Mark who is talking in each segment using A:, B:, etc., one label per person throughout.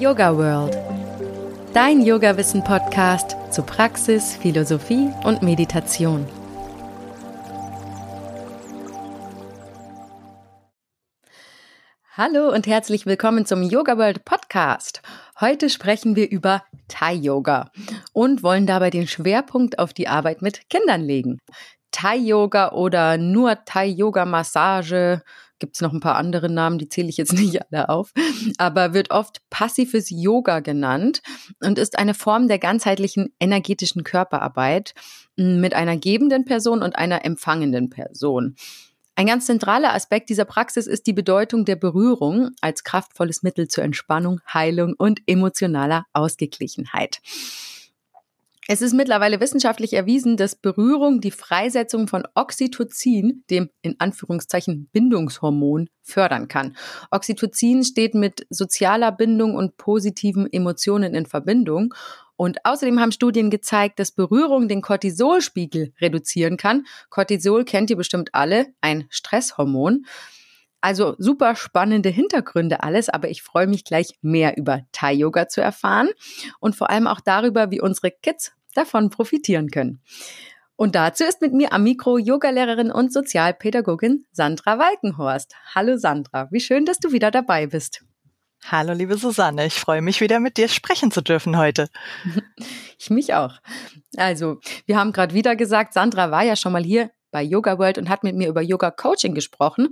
A: Yoga World. Dein Yoga-Wissen-Podcast zu Praxis, Philosophie und Meditation. Hallo und herzlich willkommen zum Yoga World Podcast. Heute sprechen wir über Thai Yoga und wollen dabei den Schwerpunkt auf die Arbeit mit Kindern legen. Thai Yoga oder nur Thai Yoga Massage gibt es noch ein paar andere Namen, die zähle ich jetzt nicht alle auf, aber wird oft passives Yoga genannt und ist eine Form der ganzheitlichen energetischen Körperarbeit hm, mit einer gebenden Person und einer empfangenden Person. Ein ganz zentraler Aspekt dieser Praxis ist die Bedeutung der Berührung als kraftvolles Mittel zur Entspannung, Heilung und emotionaler Ausgeglichenheit. Es ist mittlerweile wissenschaftlich erwiesen, dass Berührung die Freisetzung von Oxytocin, dem in Anführungszeichen Bindungshormon, fördern kann. Oxytocin steht mit sozialer Bindung und positiven Emotionen in Verbindung. Und außerdem haben Studien gezeigt, dass Berührung den Cortisolspiegel reduzieren kann. Cortisol kennt ihr bestimmt alle, ein Stresshormon. Also super spannende Hintergründe alles, aber ich freue mich gleich mehr über Thai Yoga zu erfahren und vor allem auch darüber, wie unsere Kids davon profitieren können. Und dazu ist mit mir am Mikro Yogalehrerin und Sozialpädagogin Sandra Walkenhorst. Hallo Sandra, wie schön, dass du wieder dabei bist.
B: Hallo liebe Susanne, ich freue mich wieder mit dir sprechen zu dürfen heute.
A: Ich mich auch. Also, wir haben gerade wieder gesagt, Sandra war ja schon mal hier bei Yoga World und hat mit mir über Yoga Coaching gesprochen.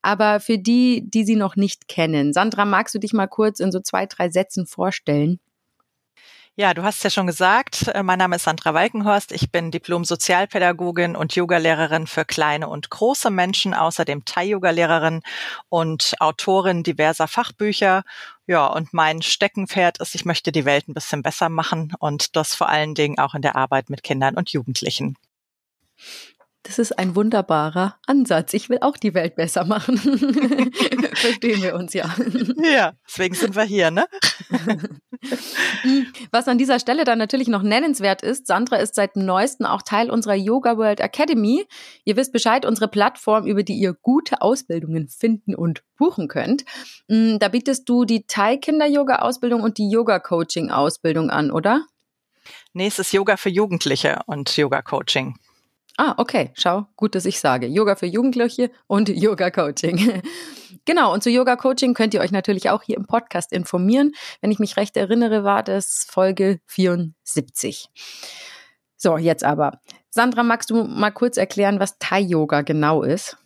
A: Aber für die, die sie noch nicht kennen, Sandra, magst du dich mal kurz in so zwei, drei Sätzen vorstellen?
B: Ja, du hast ja schon gesagt, äh, mein Name ist Sandra Walkenhorst. Ich bin Diplom-Sozialpädagogin und Yogalehrerin für kleine und große Menschen, außerdem Thai-Yoga-Lehrerin und Autorin diverser Fachbücher. Ja, und mein Steckenpferd ist, ich möchte die Welt ein bisschen besser machen und das vor allen Dingen auch in der Arbeit mit Kindern und Jugendlichen.
A: Das ist ein wunderbarer Ansatz. Ich will auch die Welt besser machen. Verstehen wir uns ja.
B: Ja, deswegen sind wir hier, ne?
A: Was an dieser Stelle dann natürlich noch nennenswert ist, Sandra ist seit dem neuesten auch Teil unserer Yoga World Academy. Ihr wisst Bescheid, unsere Plattform, über die ihr gute Ausbildungen finden und buchen könnt. Mm, da bietest du die Thai Kinder Yoga Ausbildung und die Yoga Coaching Ausbildung an, oder?
B: Nee, es ist Yoga für Jugendliche und Yoga Coaching.
A: Ah, okay. Schau, gut, dass ich sage. Yoga für Jugendliche und Yoga Coaching. genau. Und zu Yoga Coaching könnt ihr euch natürlich auch hier im Podcast informieren. Wenn ich mich recht erinnere, war das Folge 74. So, jetzt aber. Sandra, magst du mal kurz erklären, was Thai Yoga genau ist?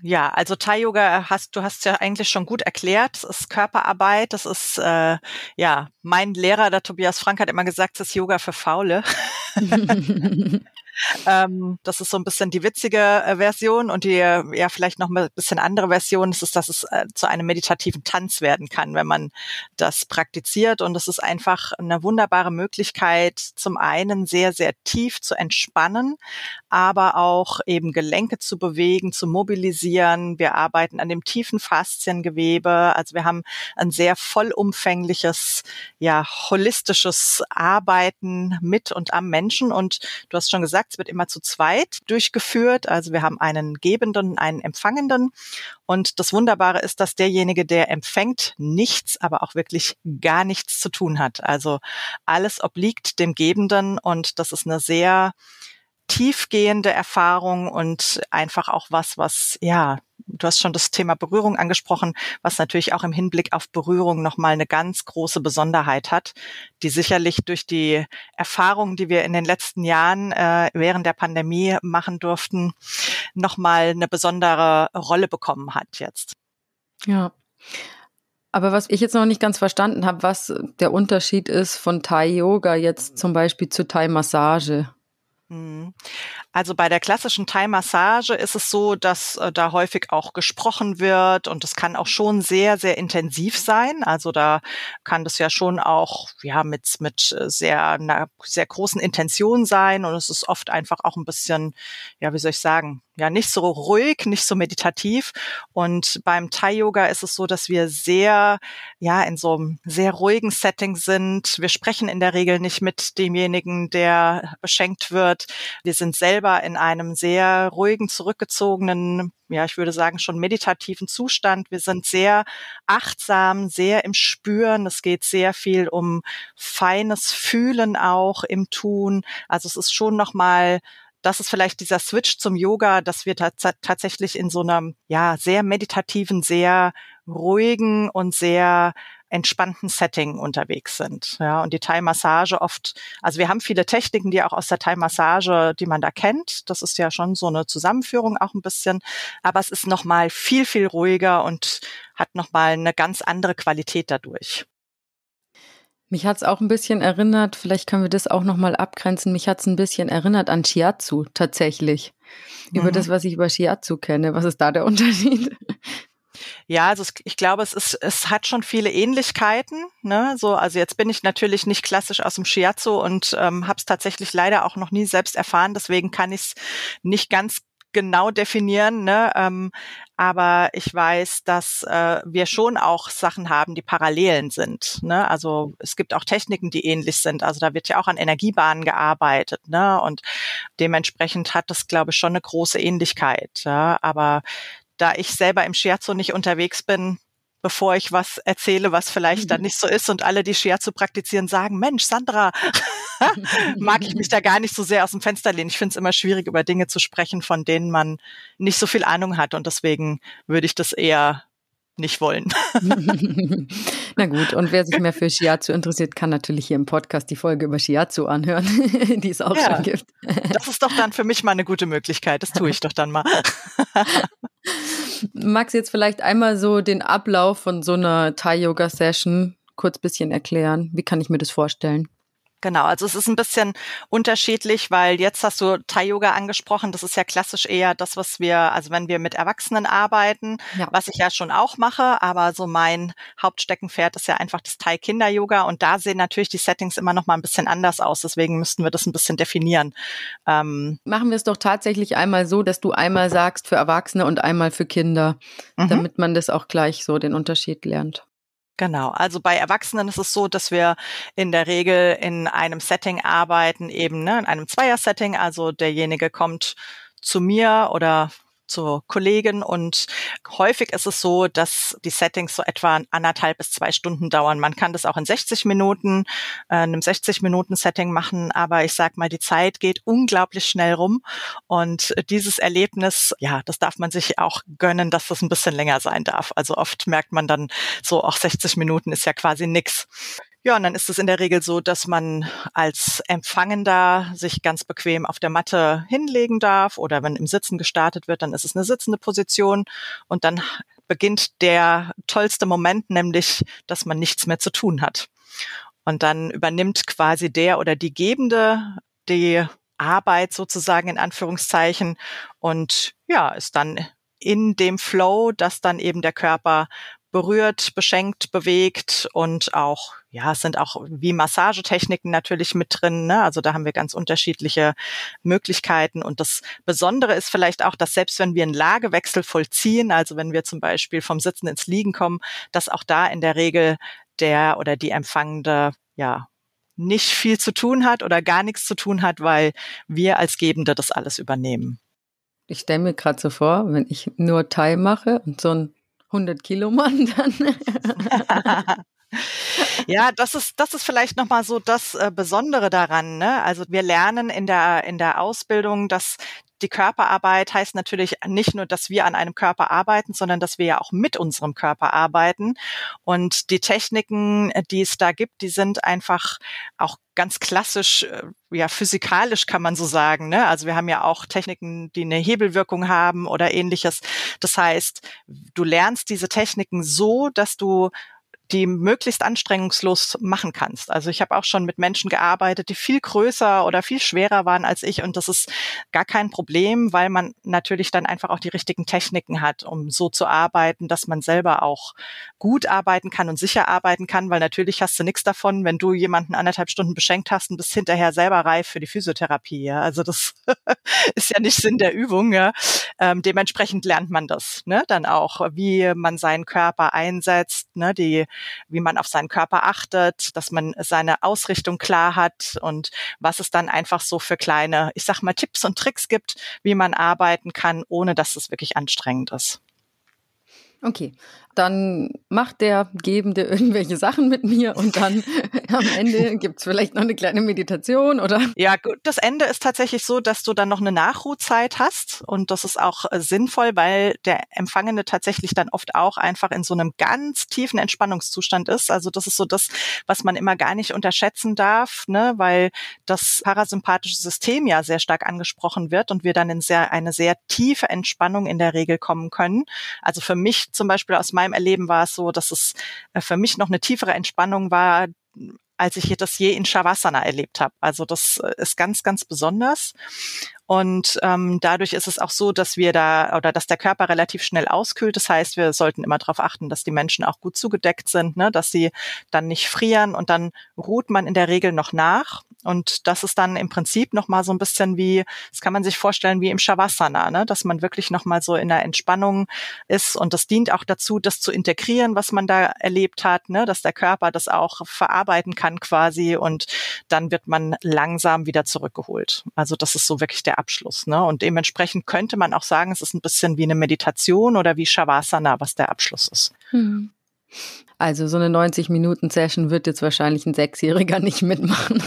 B: Ja, also Thai Yoga hast du hast ja eigentlich schon gut erklärt. Es ist Körperarbeit. Das ist äh, ja mein Lehrer, der Tobias Frank, hat immer gesagt, es ist Yoga für Faule. Ähm, das ist so ein bisschen die witzige äh, Version und die ja vielleicht noch ein bisschen andere Version ist, dass es äh, zu einem meditativen Tanz werden kann, wenn man das praktiziert. Und es ist einfach eine wunderbare Möglichkeit, zum einen sehr, sehr tief zu entspannen, aber auch eben Gelenke zu bewegen, zu mobilisieren. Wir arbeiten an dem tiefen Fasziengewebe. Also wir haben ein sehr vollumfängliches, ja, holistisches Arbeiten mit und am Menschen. Und du hast schon gesagt, es wird immer zu zweit durchgeführt. Also wir haben einen Gebenden einen Empfangenden. Und das Wunderbare ist, dass derjenige, der empfängt, nichts, aber auch wirklich gar nichts zu tun hat. Also alles obliegt dem Gebenden und das ist eine sehr tiefgehende Erfahrung und einfach auch was, was, ja, du hast schon das Thema Berührung angesprochen, was natürlich auch im Hinblick auf Berührung nochmal eine ganz große Besonderheit hat, die sicherlich durch die Erfahrungen, die wir in den letzten Jahren äh, während der Pandemie machen durften, nochmal eine besondere Rolle bekommen hat jetzt.
A: Ja. Aber was ich jetzt noch nicht ganz verstanden habe, was der Unterschied ist von Thai Yoga jetzt zum Beispiel zu Thai Massage.
B: Mhm. Also bei der klassischen Thai-Massage ist es so, dass äh, da häufig auch gesprochen wird und es kann auch schon sehr, sehr intensiv sein. Also da kann das ja schon auch ja mit mit äh, sehr einer sehr großen Intention sein und es ist oft einfach auch ein bisschen ja wie soll ich sagen ja nicht so ruhig, nicht so meditativ. Und beim Thai-Yoga ist es so, dass wir sehr, ja, in so einem sehr ruhigen Setting sind. Wir sprechen in der Regel nicht mit demjenigen, der beschenkt wird. Wir sind selber selber in einem sehr ruhigen, zurückgezogenen, ja, ich würde sagen, schon meditativen Zustand. Wir sind sehr achtsam, sehr im Spüren. Es geht sehr viel um feines Fühlen auch im Tun. Also es ist schon nochmal das ist vielleicht dieser Switch zum Yoga, dass wir tatsächlich in so einem, ja, sehr meditativen, sehr ruhigen und sehr entspannten Setting unterwegs sind. Ja, und die Thai-Massage oft, also wir haben viele Techniken, die auch aus der Thai-Massage, die man da kennt. Das ist ja schon so eine Zusammenführung auch ein bisschen. Aber es ist nochmal viel, viel ruhiger und hat nochmal eine ganz andere Qualität dadurch.
A: Mich hat es auch ein bisschen erinnert, vielleicht können wir das auch nochmal abgrenzen, mich hat es ein bisschen erinnert an Shiatsu tatsächlich. Mhm. Über das, was ich über Shiatsu kenne. Was ist da der Unterschied?
B: Ja, also es, ich glaube, es ist, es hat schon viele Ähnlichkeiten. Ne? So, also jetzt bin ich natürlich nicht klassisch aus dem Shiatsu und ähm, habe es tatsächlich leider auch noch nie selbst erfahren. Deswegen kann ich es nicht ganz genau definieren, ne? ähm, aber ich weiß, dass äh, wir schon auch Sachen haben, die Parallelen sind. Ne? Also es gibt auch Techniken, die ähnlich sind. Also da wird ja auch an Energiebahnen gearbeitet, ne? Und dementsprechend hat das, glaube ich, schon eine große Ähnlichkeit. Ja? Aber da ich selber im Scherzo nicht unterwegs bin, bevor ich was erzähle, was vielleicht dann mhm. nicht so ist und alle, die Scherzo praktizieren, sagen, Mensch, Sandra, mag ich mich da gar nicht so sehr aus dem Fenster lehnen. Ich finde es immer schwierig, über Dinge zu sprechen, von denen man nicht so viel Ahnung hat und deswegen würde ich das eher nicht wollen.
A: Na gut, und wer sich mehr für Shiatsu interessiert, kann natürlich hier im Podcast die Folge über Shiatsu anhören, die es auch ja, schon gibt.
B: das ist doch dann für mich mal eine gute Möglichkeit. Das tue ich doch dann mal.
A: Magst du jetzt vielleicht einmal so den Ablauf von so einer Thai-Yoga-Session kurz bisschen erklären? Wie kann ich mir das vorstellen?
B: Genau, also es ist ein bisschen unterschiedlich, weil jetzt hast du Thai-Yoga angesprochen. Das ist ja klassisch eher das, was wir, also wenn wir mit Erwachsenen arbeiten, ja. was ich ja schon auch mache, aber so mein Hauptsteckenpferd ist ja einfach das Thai-Kinder-Yoga und da sehen natürlich die Settings immer noch mal ein bisschen anders aus. Deswegen müssten wir das ein bisschen definieren.
A: Ähm Machen wir es doch tatsächlich einmal so, dass du einmal sagst für Erwachsene und einmal für Kinder, mhm. damit man das auch gleich so den Unterschied lernt.
B: Genau. Also bei Erwachsenen ist es so, dass wir in der Regel in einem Setting arbeiten, eben ne, in einem Zweier-Setting. Also derjenige kommt zu mir oder zur Kollegin und häufig ist es so, dass die Settings so etwa anderthalb bis zwei Stunden dauern. Man kann das auch in 60 Minuten, äh, einem 60 Minuten Setting machen, aber ich sag mal, die Zeit geht unglaublich schnell rum und dieses Erlebnis, ja, das darf man sich auch gönnen, dass das ein bisschen länger sein darf. Also oft merkt man dann so, auch 60 Minuten ist ja quasi nix. Ja, und dann ist es in der Regel so, dass man als Empfangender sich ganz bequem auf der Matte hinlegen darf oder wenn im Sitzen gestartet wird, dann ist es eine sitzende Position und dann beginnt der tollste Moment, nämlich, dass man nichts mehr zu tun hat. Und dann übernimmt quasi der oder die Gebende die Arbeit sozusagen in Anführungszeichen und ja, ist dann in dem Flow, dass dann eben der Körper berührt, beschenkt, bewegt und auch, ja, es sind auch wie Massagetechniken natürlich mit drin. Ne? Also da haben wir ganz unterschiedliche Möglichkeiten. Und das Besondere ist vielleicht auch, dass selbst wenn wir einen Lagewechsel vollziehen, also wenn wir zum Beispiel vom Sitzen ins Liegen kommen, dass auch da in der Regel der oder die Empfangende, ja, nicht viel zu tun hat oder gar nichts zu tun hat, weil wir als Gebende das alles übernehmen.
A: Ich stelle mir gerade so vor, wenn ich nur Thai mache und so ein 100 Kilo Mann dann.
B: ja, das ist das ist vielleicht noch mal so das äh, Besondere daran. Ne? Also wir lernen in der in der Ausbildung, dass die Körperarbeit heißt natürlich nicht nur, dass wir an einem Körper arbeiten, sondern dass wir ja auch mit unserem Körper arbeiten. Und die Techniken, die es da gibt, die sind einfach auch ganz klassisch, äh, ja, physikalisch kann man so sagen. Ne? Also wir haben ja auch Techniken, die eine Hebelwirkung haben oder ähnliches. Das heißt, du lernst diese Techniken so, dass du die möglichst anstrengungslos machen kannst. Also ich habe auch schon mit Menschen gearbeitet, die viel größer oder viel schwerer waren als ich und das ist gar kein Problem, weil man natürlich dann einfach auch die richtigen Techniken hat, um so zu arbeiten, dass man selber auch gut arbeiten kann und sicher arbeiten kann, weil natürlich hast du nichts davon, wenn du jemanden anderthalb Stunden beschenkt hast und bist hinterher selber reif für die Physiotherapie. Ja? Also das ist ja nicht Sinn der Übung. Ja? Ähm, dementsprechend lernt man das ne? dann auch, wie man seinen Körper einsetzt, ne? die wie man auf seinen Körper achtet, dass man seine Ausrichtung klar hat und was es dann einfach so für kleine, ich sag mal, Tipps und Tricks gibt, wie man arbeiten kann, ohne dass es wirklich anstrengend ist.
A: Okay, dann macht der Gebende irgendwelche Sachen mit mir und dann am Ende gibt's vielleicht noch eine kleine Meditation oder?
B: Ja, gut. Das Ende ist tatsächlich so, dass du dann noch eine Nachruhzeit hast und das ist auch äh, sinnvoll, weil der Empfangene tatsächlich dann oft auch einfach in so einem ganz tiefen Entspannungszustand ist. Also das ist so das, was man immer gar nicht unterschätzen darf, ne, weil das parasympathische System ja sehr stark angesprochen wird und wir dann in sehr, eine sehr tiefe Entspannung in der Regel kommen können. Also für mich zum Beispiel aus meinem Erleben war es so, dass es äh, für mich noch eine tiefere Entspannung war, als ich das je in Shavasana erlebt habe. Also das äh, ist ganz, ganz besonders. Und ähm, dadurch ist es auch so, dass wir da oder dass der Körper relativ schnell auskühlt. Das heißt, wir sollten immer darauf achten, dass die Menschen auch gut zugedeckt sind, ne? dass sie dann nicht frieren und dann ruht man in der Regel noch nach. Und das ist dann im Prinzip nochmal so ein bisschen wie, das kann man sich vorstellen wie im Shavasana, ne? dass man wirklich nochmal so in der Entspannung ist. Und das dient auch dazu, das zu integrieren, was man da erlebt hat, ne? dass der Körper das auch verarbeiten kann quasi. Und dann wird man langsam wieder zurückgeholt. Also das ist so wirklich der Abschluss. Ne? Und dementsprechend könnte man auch sagen, es ist ein bisschen wie eine Meditation oder wie Shavasana, was der Abschluss ist. Hm.
A: Also so eine 90-Minuten-Session wird jetzt wahrscheinlich ein Sechsjähriger nicht mitmachen.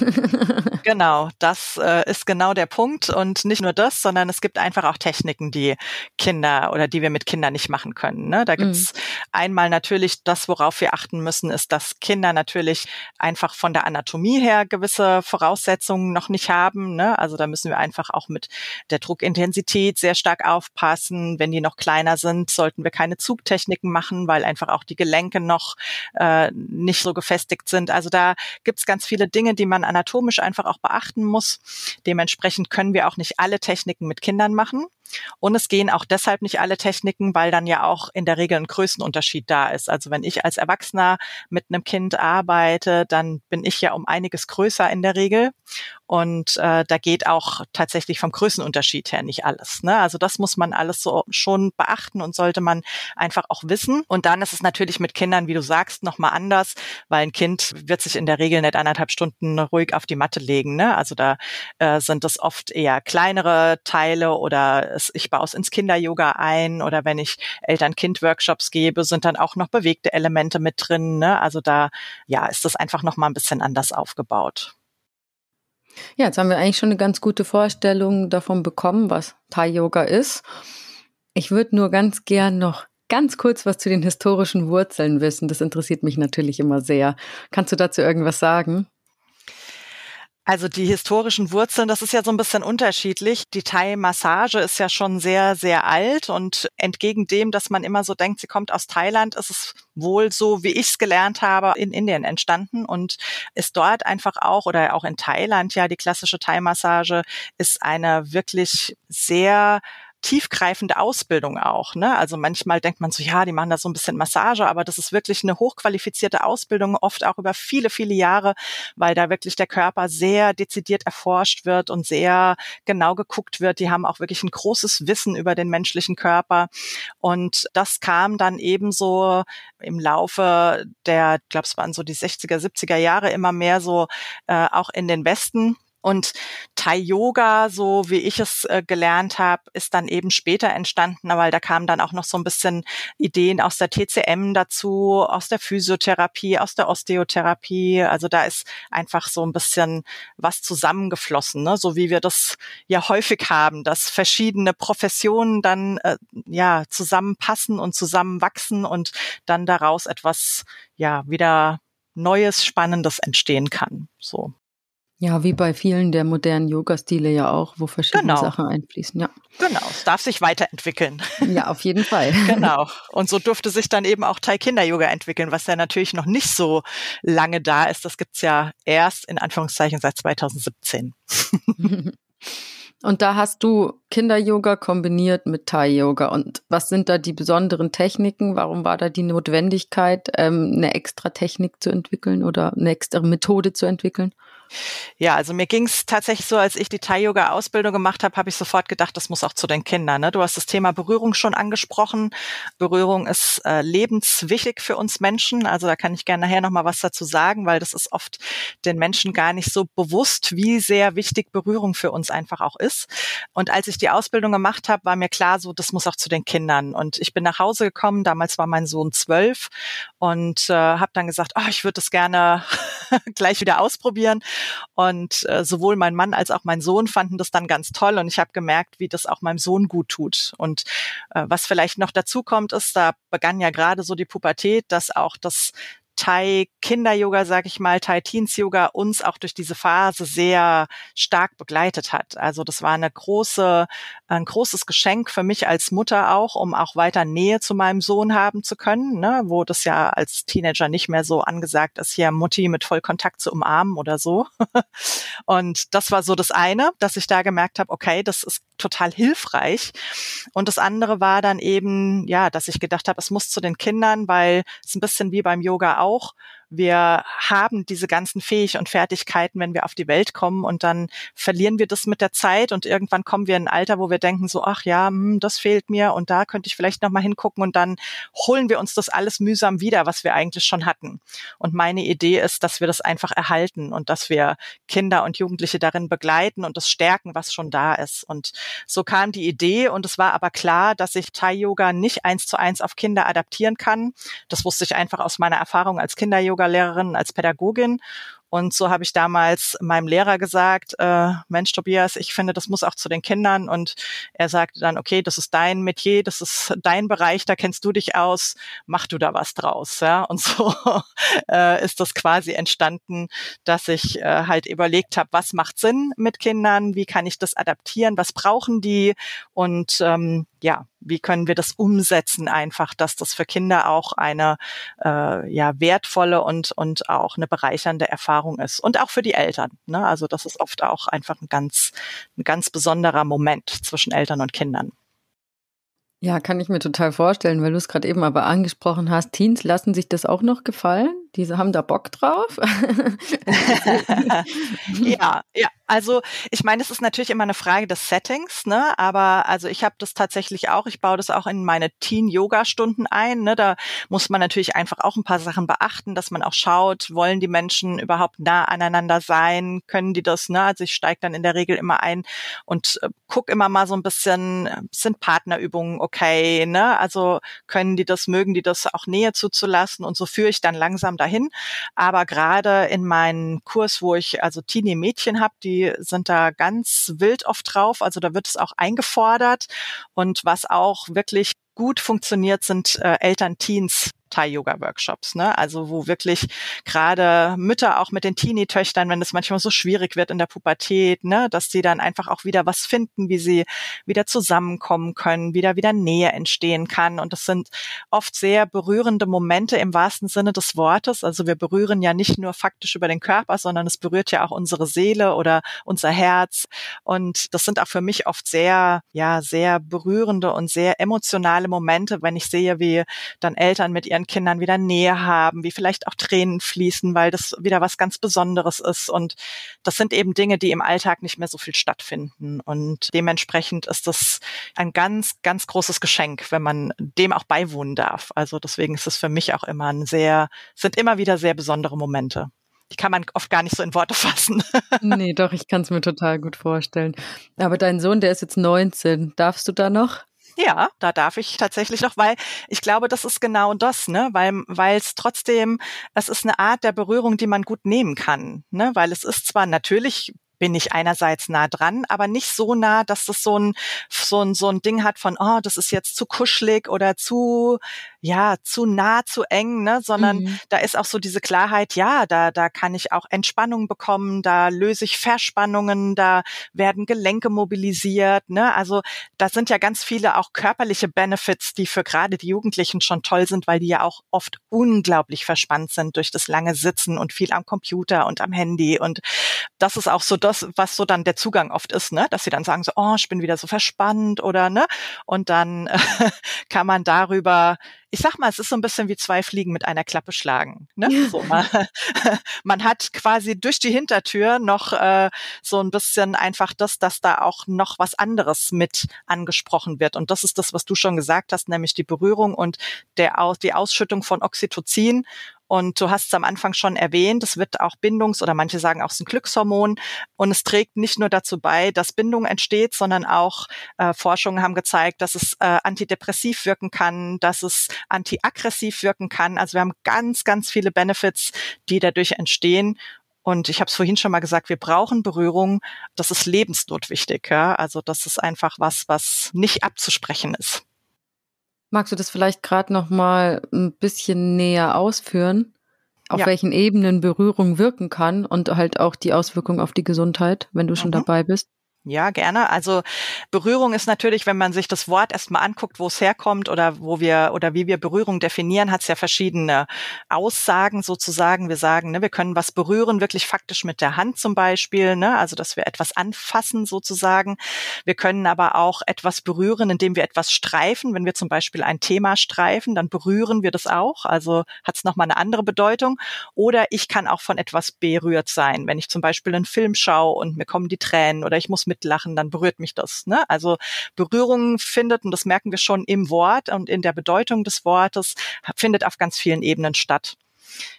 B: genau, das äh, ist genau der Punkt. Und nicht nur das, sondern es gibt einfach auch Techniken, die Kinder oder die wir mit Kindern nicht machen können. Ne? Da gibt's mhm. einmal natürlich das, worauf wir achten müssen, ist, dass Kinder natürlich einfach von der Anatomie her gewisse Voraussetzungen noch nicht haben. Ne? Also da müssen wir einfach auch mit der Druckintensität sehr stark aufpassen. Wenn die noch kleiner sind, sollten wir keine Zugtechniken machen, weil einfach auch die Gelenke noch äh, nicht so gefestigt sind. Also da gibt's ganz viele Dinge, die man anatomisch einfach auch beachten muss. Dementsprechend können wir auch nicht alle Techniken mit Kindern machen. Und es gehen auch deshalb nicht alle Techniken, weil dann ja auch in der Regel ein Größenunterschied da ist. Also wenn ich als Erwachsener mit einem Kind arbeite, dann bin ich ja um einiges größer in der Regel. Und äh, da geht auch tatsächlich vom Größenunterschied her nicht alles. Ne? Also das muss man alles so schon beachten und sollte man einfach auch wissen. Und dann ist es natürlich mit Kindern, wie du sagst, nochmal anders, weil ein Kind wird sich in der Regel nicht anderthalb Stunden ruhig auf die Matte legen. Ne? Also da äh, sind es oft eher kleinere Teile oder es, ich baue es ins Kinder-Yoga ein oder wenn ich Eltern-Kind-Workshops gebe, sind dann auch noch bewegte Elemente mit drin. Ne? Also da ja ist das einfach nochmal ein bisschen anders aufgebaut.
A: Ja, jetzt haben wir eigentlich schon eine ganz gute Vorstellung davon bekommen, was Thai Yoga ist. Ich würde nur ganz gern noch ganz kurz was zu den historischen Wurzeln wissen. Das interessiert mich natürlich immer sehr. Kannst du dazu irgendwas sagen?
B: Also die historischen Wurzeln, das ist ja so ein bisschen unterschiedlich. Die Thai-Massage ist ja schon sehr, sehr alt und entgegen dem, dass man immer so denkt, sie kommt aus Thailand, ist es wohl so, wie ich es gelernt habe, in Indien entstanden und ist dort einfach auch oder auch in Thailand ja die klassische Thai-Massage ist eine wirklich sehr tiefgreifende Ausbildung auch. Ne? Also manchmal denkt man so, ja, die machen da so ein bisschen Massage, aber das ist wirklich eine hochqualifizierte Ausbildung, oft auch über viele, viele Jahre, weil da wirklich der Körper sehr dezidiert erforscht wird und sehr genau geguckt wird. Die haben auch wirklich ein großes Wissen über den menschlichen Körper. Und das kam dann ebenso im Laufe der, ich glaube, es waren so die 60er, 70er Jahre immer mehr so äh, auch in den Westen und Thai Yoga, so wie ich es äh, gelernt habe, ist dann eben später entstanden, weil da kamen dann auch noch so ein bisschen Ideen aus der TCM dazu, aus der Physiotherapie, aus der Osteotherapie. Also da ist einfach so ein bisschen was zusammengeflossen, ne? so wie wir das ja häufig haben, dass verschiedene Professionen dann äh, ja zusammenpassen und zusammenwachsen und dann daraus etwas ja wieder Neues, Spannendes entstehen kann. So.
A: Ja, wie bei vielen der modernen Yoga-Stile ja auch, wo verschiedene genau. Sachen einfließen, ja.
B: Genau, es darf sich weiterentwickeln.
A: Ja, auf jeden Fall.
B: genau. Und so durfte sich dann eben auch Thai Kinder-Yoga entwickeln, was ja natürlich noch nicht so lange da ist. Das gibt's ja erst in Anführungszeichen seit 2017.
A: Und da hast du Kinder-Yoga kombiniert mit Thai-Yoga. Und was sind da die besonderen Techniken? Warum war da die Notwendigkeit, ähm, eine extra Technik zu entwickeln oder eine extra Methode zu entwickeln?
B: Ja, also mir ging es tatsächlich so, als ich die Thai-Yoga-Ausbildung gemacht habe, habe ich sofort gedacht, das muss auch zu den Kindern. Ne? Du hast das Thema Berührung schon angesprochen. Berührung ist äh, lebenswichtig für uns Menschen. Also da kann ich gerne nachher nochmal was dazu sagen, weil das ist oft den Menschen gar nicht so bewusst, wie sehr wichtig Berührung für uns einfach auch ist. Und als ich die Ausbildung gemacht habe, war mir klar, so das muss auch zu den Kindern. Und ich bin nach Hause gekommen, damals war mein Sohn zwölf und äh, habe dann gesagt, oh, ich würde das gerne gleich wieder ausprobieren. Und äh, sowohl mein Mann als auch mein Sohn fanden das dann ganz toll. Und ich habe gemerkt, wie das auch meinem Sohn gut tut. Und äh, was vielleicht noch dazu kommt, ist, da begann ja gerade so die Pubertät, dass auch das Thai Kinder-Yoga, sag ich mal, Thai Teens Yoga uns auch durch diese Phase sehr stark begleitet hat. Also das war eine große, ein großes Geschenk für mich als Mutter auch, um auch weiter Nähe zu meinem Sohn haben zu können, ne, wo das ja als Teenager nicht mehr so angesagt ist, hier Mutti mit Vollkontakt zu umarmen oder so. Und das war so das eine, dass ich da gemerkt habe, okay, das ist total hilfreich. Und das andere war dann eben, ja, dass ich gedacht habe, es muss zu den Kindern, weil es ein bisschen wie beim Yoga auch, wir haben diese ganzen Fähig und Fertigkeiten, wenn wir auf die Welt kommen und dann verlieren wir das mit der Zeit und irgendwann kommen wir in ein Alter, wo wir denken so, ach ja, hm, das fehlt mir und da könnte ich vielleicht noch mal hingucken und dann holen wir uns das alles mühsam wieder, was wir eigentlich schon hatten. Und meine Idee ist, dass wir das einfach erhalten und dass wir Kinder und Jugendliche darin begleiten und das stärken, was schon da ist. Und so kam die Idee und es war aber klar, dass ich Thai Yoga nicht eins zu eins auf Kinder adaptieren kann. Das wusste ich einfach aus meiner Erfahrung als Kinder-Yoga Yoga-Lehrerin, als Pädagogin. Und so habe ich damals meinem Lehrer gesagt, äh, Mensch, Tobias, ich finde, das muss auch zu den Kindern. Und er sagte dann, okay, das ist dein Metier, das ist dein Bereich, da kennst du dich aus, mach du da was draus. Ja? Und so äh, ist das quasi entstanden, dass ich äh, halt überlegt habe, was macht Sinn mit Kindern, wie kann ich das adaptieren, was brauchen die und ähm, ja, wie können wir das umsetzen einfach, dass das für Kinder auch eine äh, ja wertvolle und und auch eine bereichernde Erfahrung ist und auch für die Eltern. Ne? Also das ist oft auch einfach ein ganz ein ganz besonderer Moment zwischen Eltern und Kindern.
A: Ja, kann ich mir total vorstellen, weil du es gerade eben aber angesprochen hast. Teens lassen sich das auch noch gefallen? Diese haben da Bock drauf?
B: ja, ja. Also ich meine, es ist natürlich immer eine Frage des Settings, ne? Aber also ich habe das tatsächlich auch. Ich baue das auch in meine Teen-Yoga-Stunden ein. Ne? Da muss man natürlich einfach auch ein paar Sachen beachten, dass man auch schaut, wollen die Menschen überhaupt nah aneinander sein? Können die das? Ne? Also ich steige dann in der Regel immer ein und äh, guck immer mal so ein bisschen, sind Partnerübungen okay? Ne? Also können die das, mögen die das auch Nähe zuzulassen? Und so führe ich dann langsam dahin. Aber gerade in meinem Kurs, wo ich also Teenie-Mädchen habe, die sind da ganz wild oft drauf. Also da wird es auch eingefordert. Und was auch wirklich gut funktioniert, sind äh, Eltern-Teens Thai-Yoga-Workshops, ne? Also wo wirklich gerade Mütter auch mit den Teenie-Töchtern, wenn es manchmal so schwierig wird in der Pubertät, ne, dass sie dann einfach auch wieder was finden, wie sie wieder zusammenkommen können, wieder wieder Nähe entstehen kann. Und das sind oft sehr berührende Momente im wahrsten Sinne des Wortes. Also wir berühren ja nicht nur faktisch über den Körper, sondern es berührt ja auch unsere Seele oder unser Herz. Und das sind auch für mich oft sehr, ja, sehr berührende und sehr emotionale Momente, wenn ich sehe, wie dann Eltern mit ihren ihren Kindern wieder Nähe haben, wie vielleicht auch Tränen fließen, weil das wieder was ganz Besonderes ist. Und das sind eben Dinge, die im Alltag nicht mehr so viel stattfinden. Und dementsprechend ist das ein ganz, ganz großes Geschenk, wenn man dem auch beiwohnen darf. Also deswegen ist es für mich auch immer ein sehr, sind immer wieder sehr besondere Momente die kann man oft gar nicht so in Worte fassen.
A: nee, doch, ich kann es mir total gut vorstellen. Aber dein Sohn, der ist jetzt 19. Darfst du da noch?
B: Ja, da darf ich tatsächlich noch, weil ich glaube, das ist genau das, ne, weil weil es trotzdem, es ist eine Art der Berührung, die man gut nehmen kann, ne, weil es ist zwar natürlich bin ich einerseits nah dran, aber nicht so nah, dass das so ein, so ein, so ein Ding hat von, oh, das ist jetzt zu kuschelig oder zu, ja, zu nah, zu eng, ne, sondern mhm. da ist auch so diese Klarheit, ja, da, da kann ich auch Entspannung bekommen, da löse ich Verspannungen, da werden Gelenke mobilisiert, ne, also da sind ja ganz viele auch körperliche Benefits, die für gerade die Jugendlichen schon toll sind, weil die ja auch oft unglaublich verspannt sind durch das lange Sitzen und viel am Computer und am Handy. Und das ist auch so das, das, was so dann der Zugang oft ist, ne? Dass sie dann sagen so, oh, ich bin wieder so verspannt oder ne? Und dann äh, kann man darüber ich sag mal, es ist so ein bisschen wie zwei Fliegen mit einer Klappe schlagen. Ne? So, man, man hat quasi durch die Hintertür noch äh, so ein bisschen einfach das, dass da auch noch was anderes mit angesprochen wird. Und das ist das, was du schon gesagt hast, nämlich die Berührung und der, die Ausschüttung von Oxytocin und du hast es am Anfang schon erwähnt, es wird auch Bindungs- oder manche sagen auch es ist ein Glückshormon. Und es trägt nicht nur dazu bei, dass Bindung entsteht, sondern auch äh, Forschungen haben gezeigt, dass es äh, antidepressiv wirken kann, dass es antiaggressiv wirken kann. Also wir haben ganz, ganz viele Benefits, die dadurch entstehen. Und ich habe es vorhin schon mal gesagt, wir brauchen Berührung. Das ist lebensnotwichtig. Ja? Also das ist einfach was, was nicht abzusprechen ist.
A: Magst du das vielleicht gerade noch mal ein bisschen näher ausführen, auf ja. welchen Ebenen Berührung wirken kann und halt auch die Auswirkungen auf die Gesundheit, wenn du schon mhm. dabei bist?
B: Ja, gerne. Also Berührung ist natürlich, wenn man sich das Wort erstmal anguckt, wo es herkommt oder wo wir oder wie wir Berührung definieren, hat es ja verschiedene Aussagen sozusagen. Wir sagen, ne, wir können was berühren, wirklich faktisch mit der Hand zum Beispiel, ne, also dass wir etwas anfassen sozusagen. Wir können aber auch etwas berühren, indem wir etwas streifen. Wenn wir zum Beispiel ein Thema streifen, dann berühren wir das auch. Also hat es nochmal eine andere Bedeutung. Oder ich kann auch von etwas berührt sein, wenn ich zum Beispiel einen Film schaue und mir kommen die Tränen oder ich muss mitlachen, dann berührt mich das. Ne? Also Berührung findet, und das merken wir schon im Wort und in der Bedeutung des Wortes, findet auf ganz vielen Ebenen statt.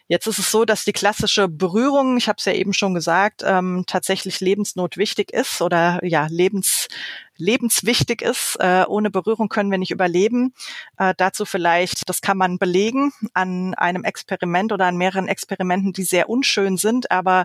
B: Jetzt ist es so, dass die klassische Berührung, ich habe es ja eben schon gesagt, ähm, tatsächlich lebensnotwichtig ist oder ja lebens lebenswichtig ist. Äh, ohne Berührung können wir nicht überleben. Äh, dazu vielleicht, das kann man belegen an einem Experiment oder an mehreren Experimenten, die sehr unschön sind, aber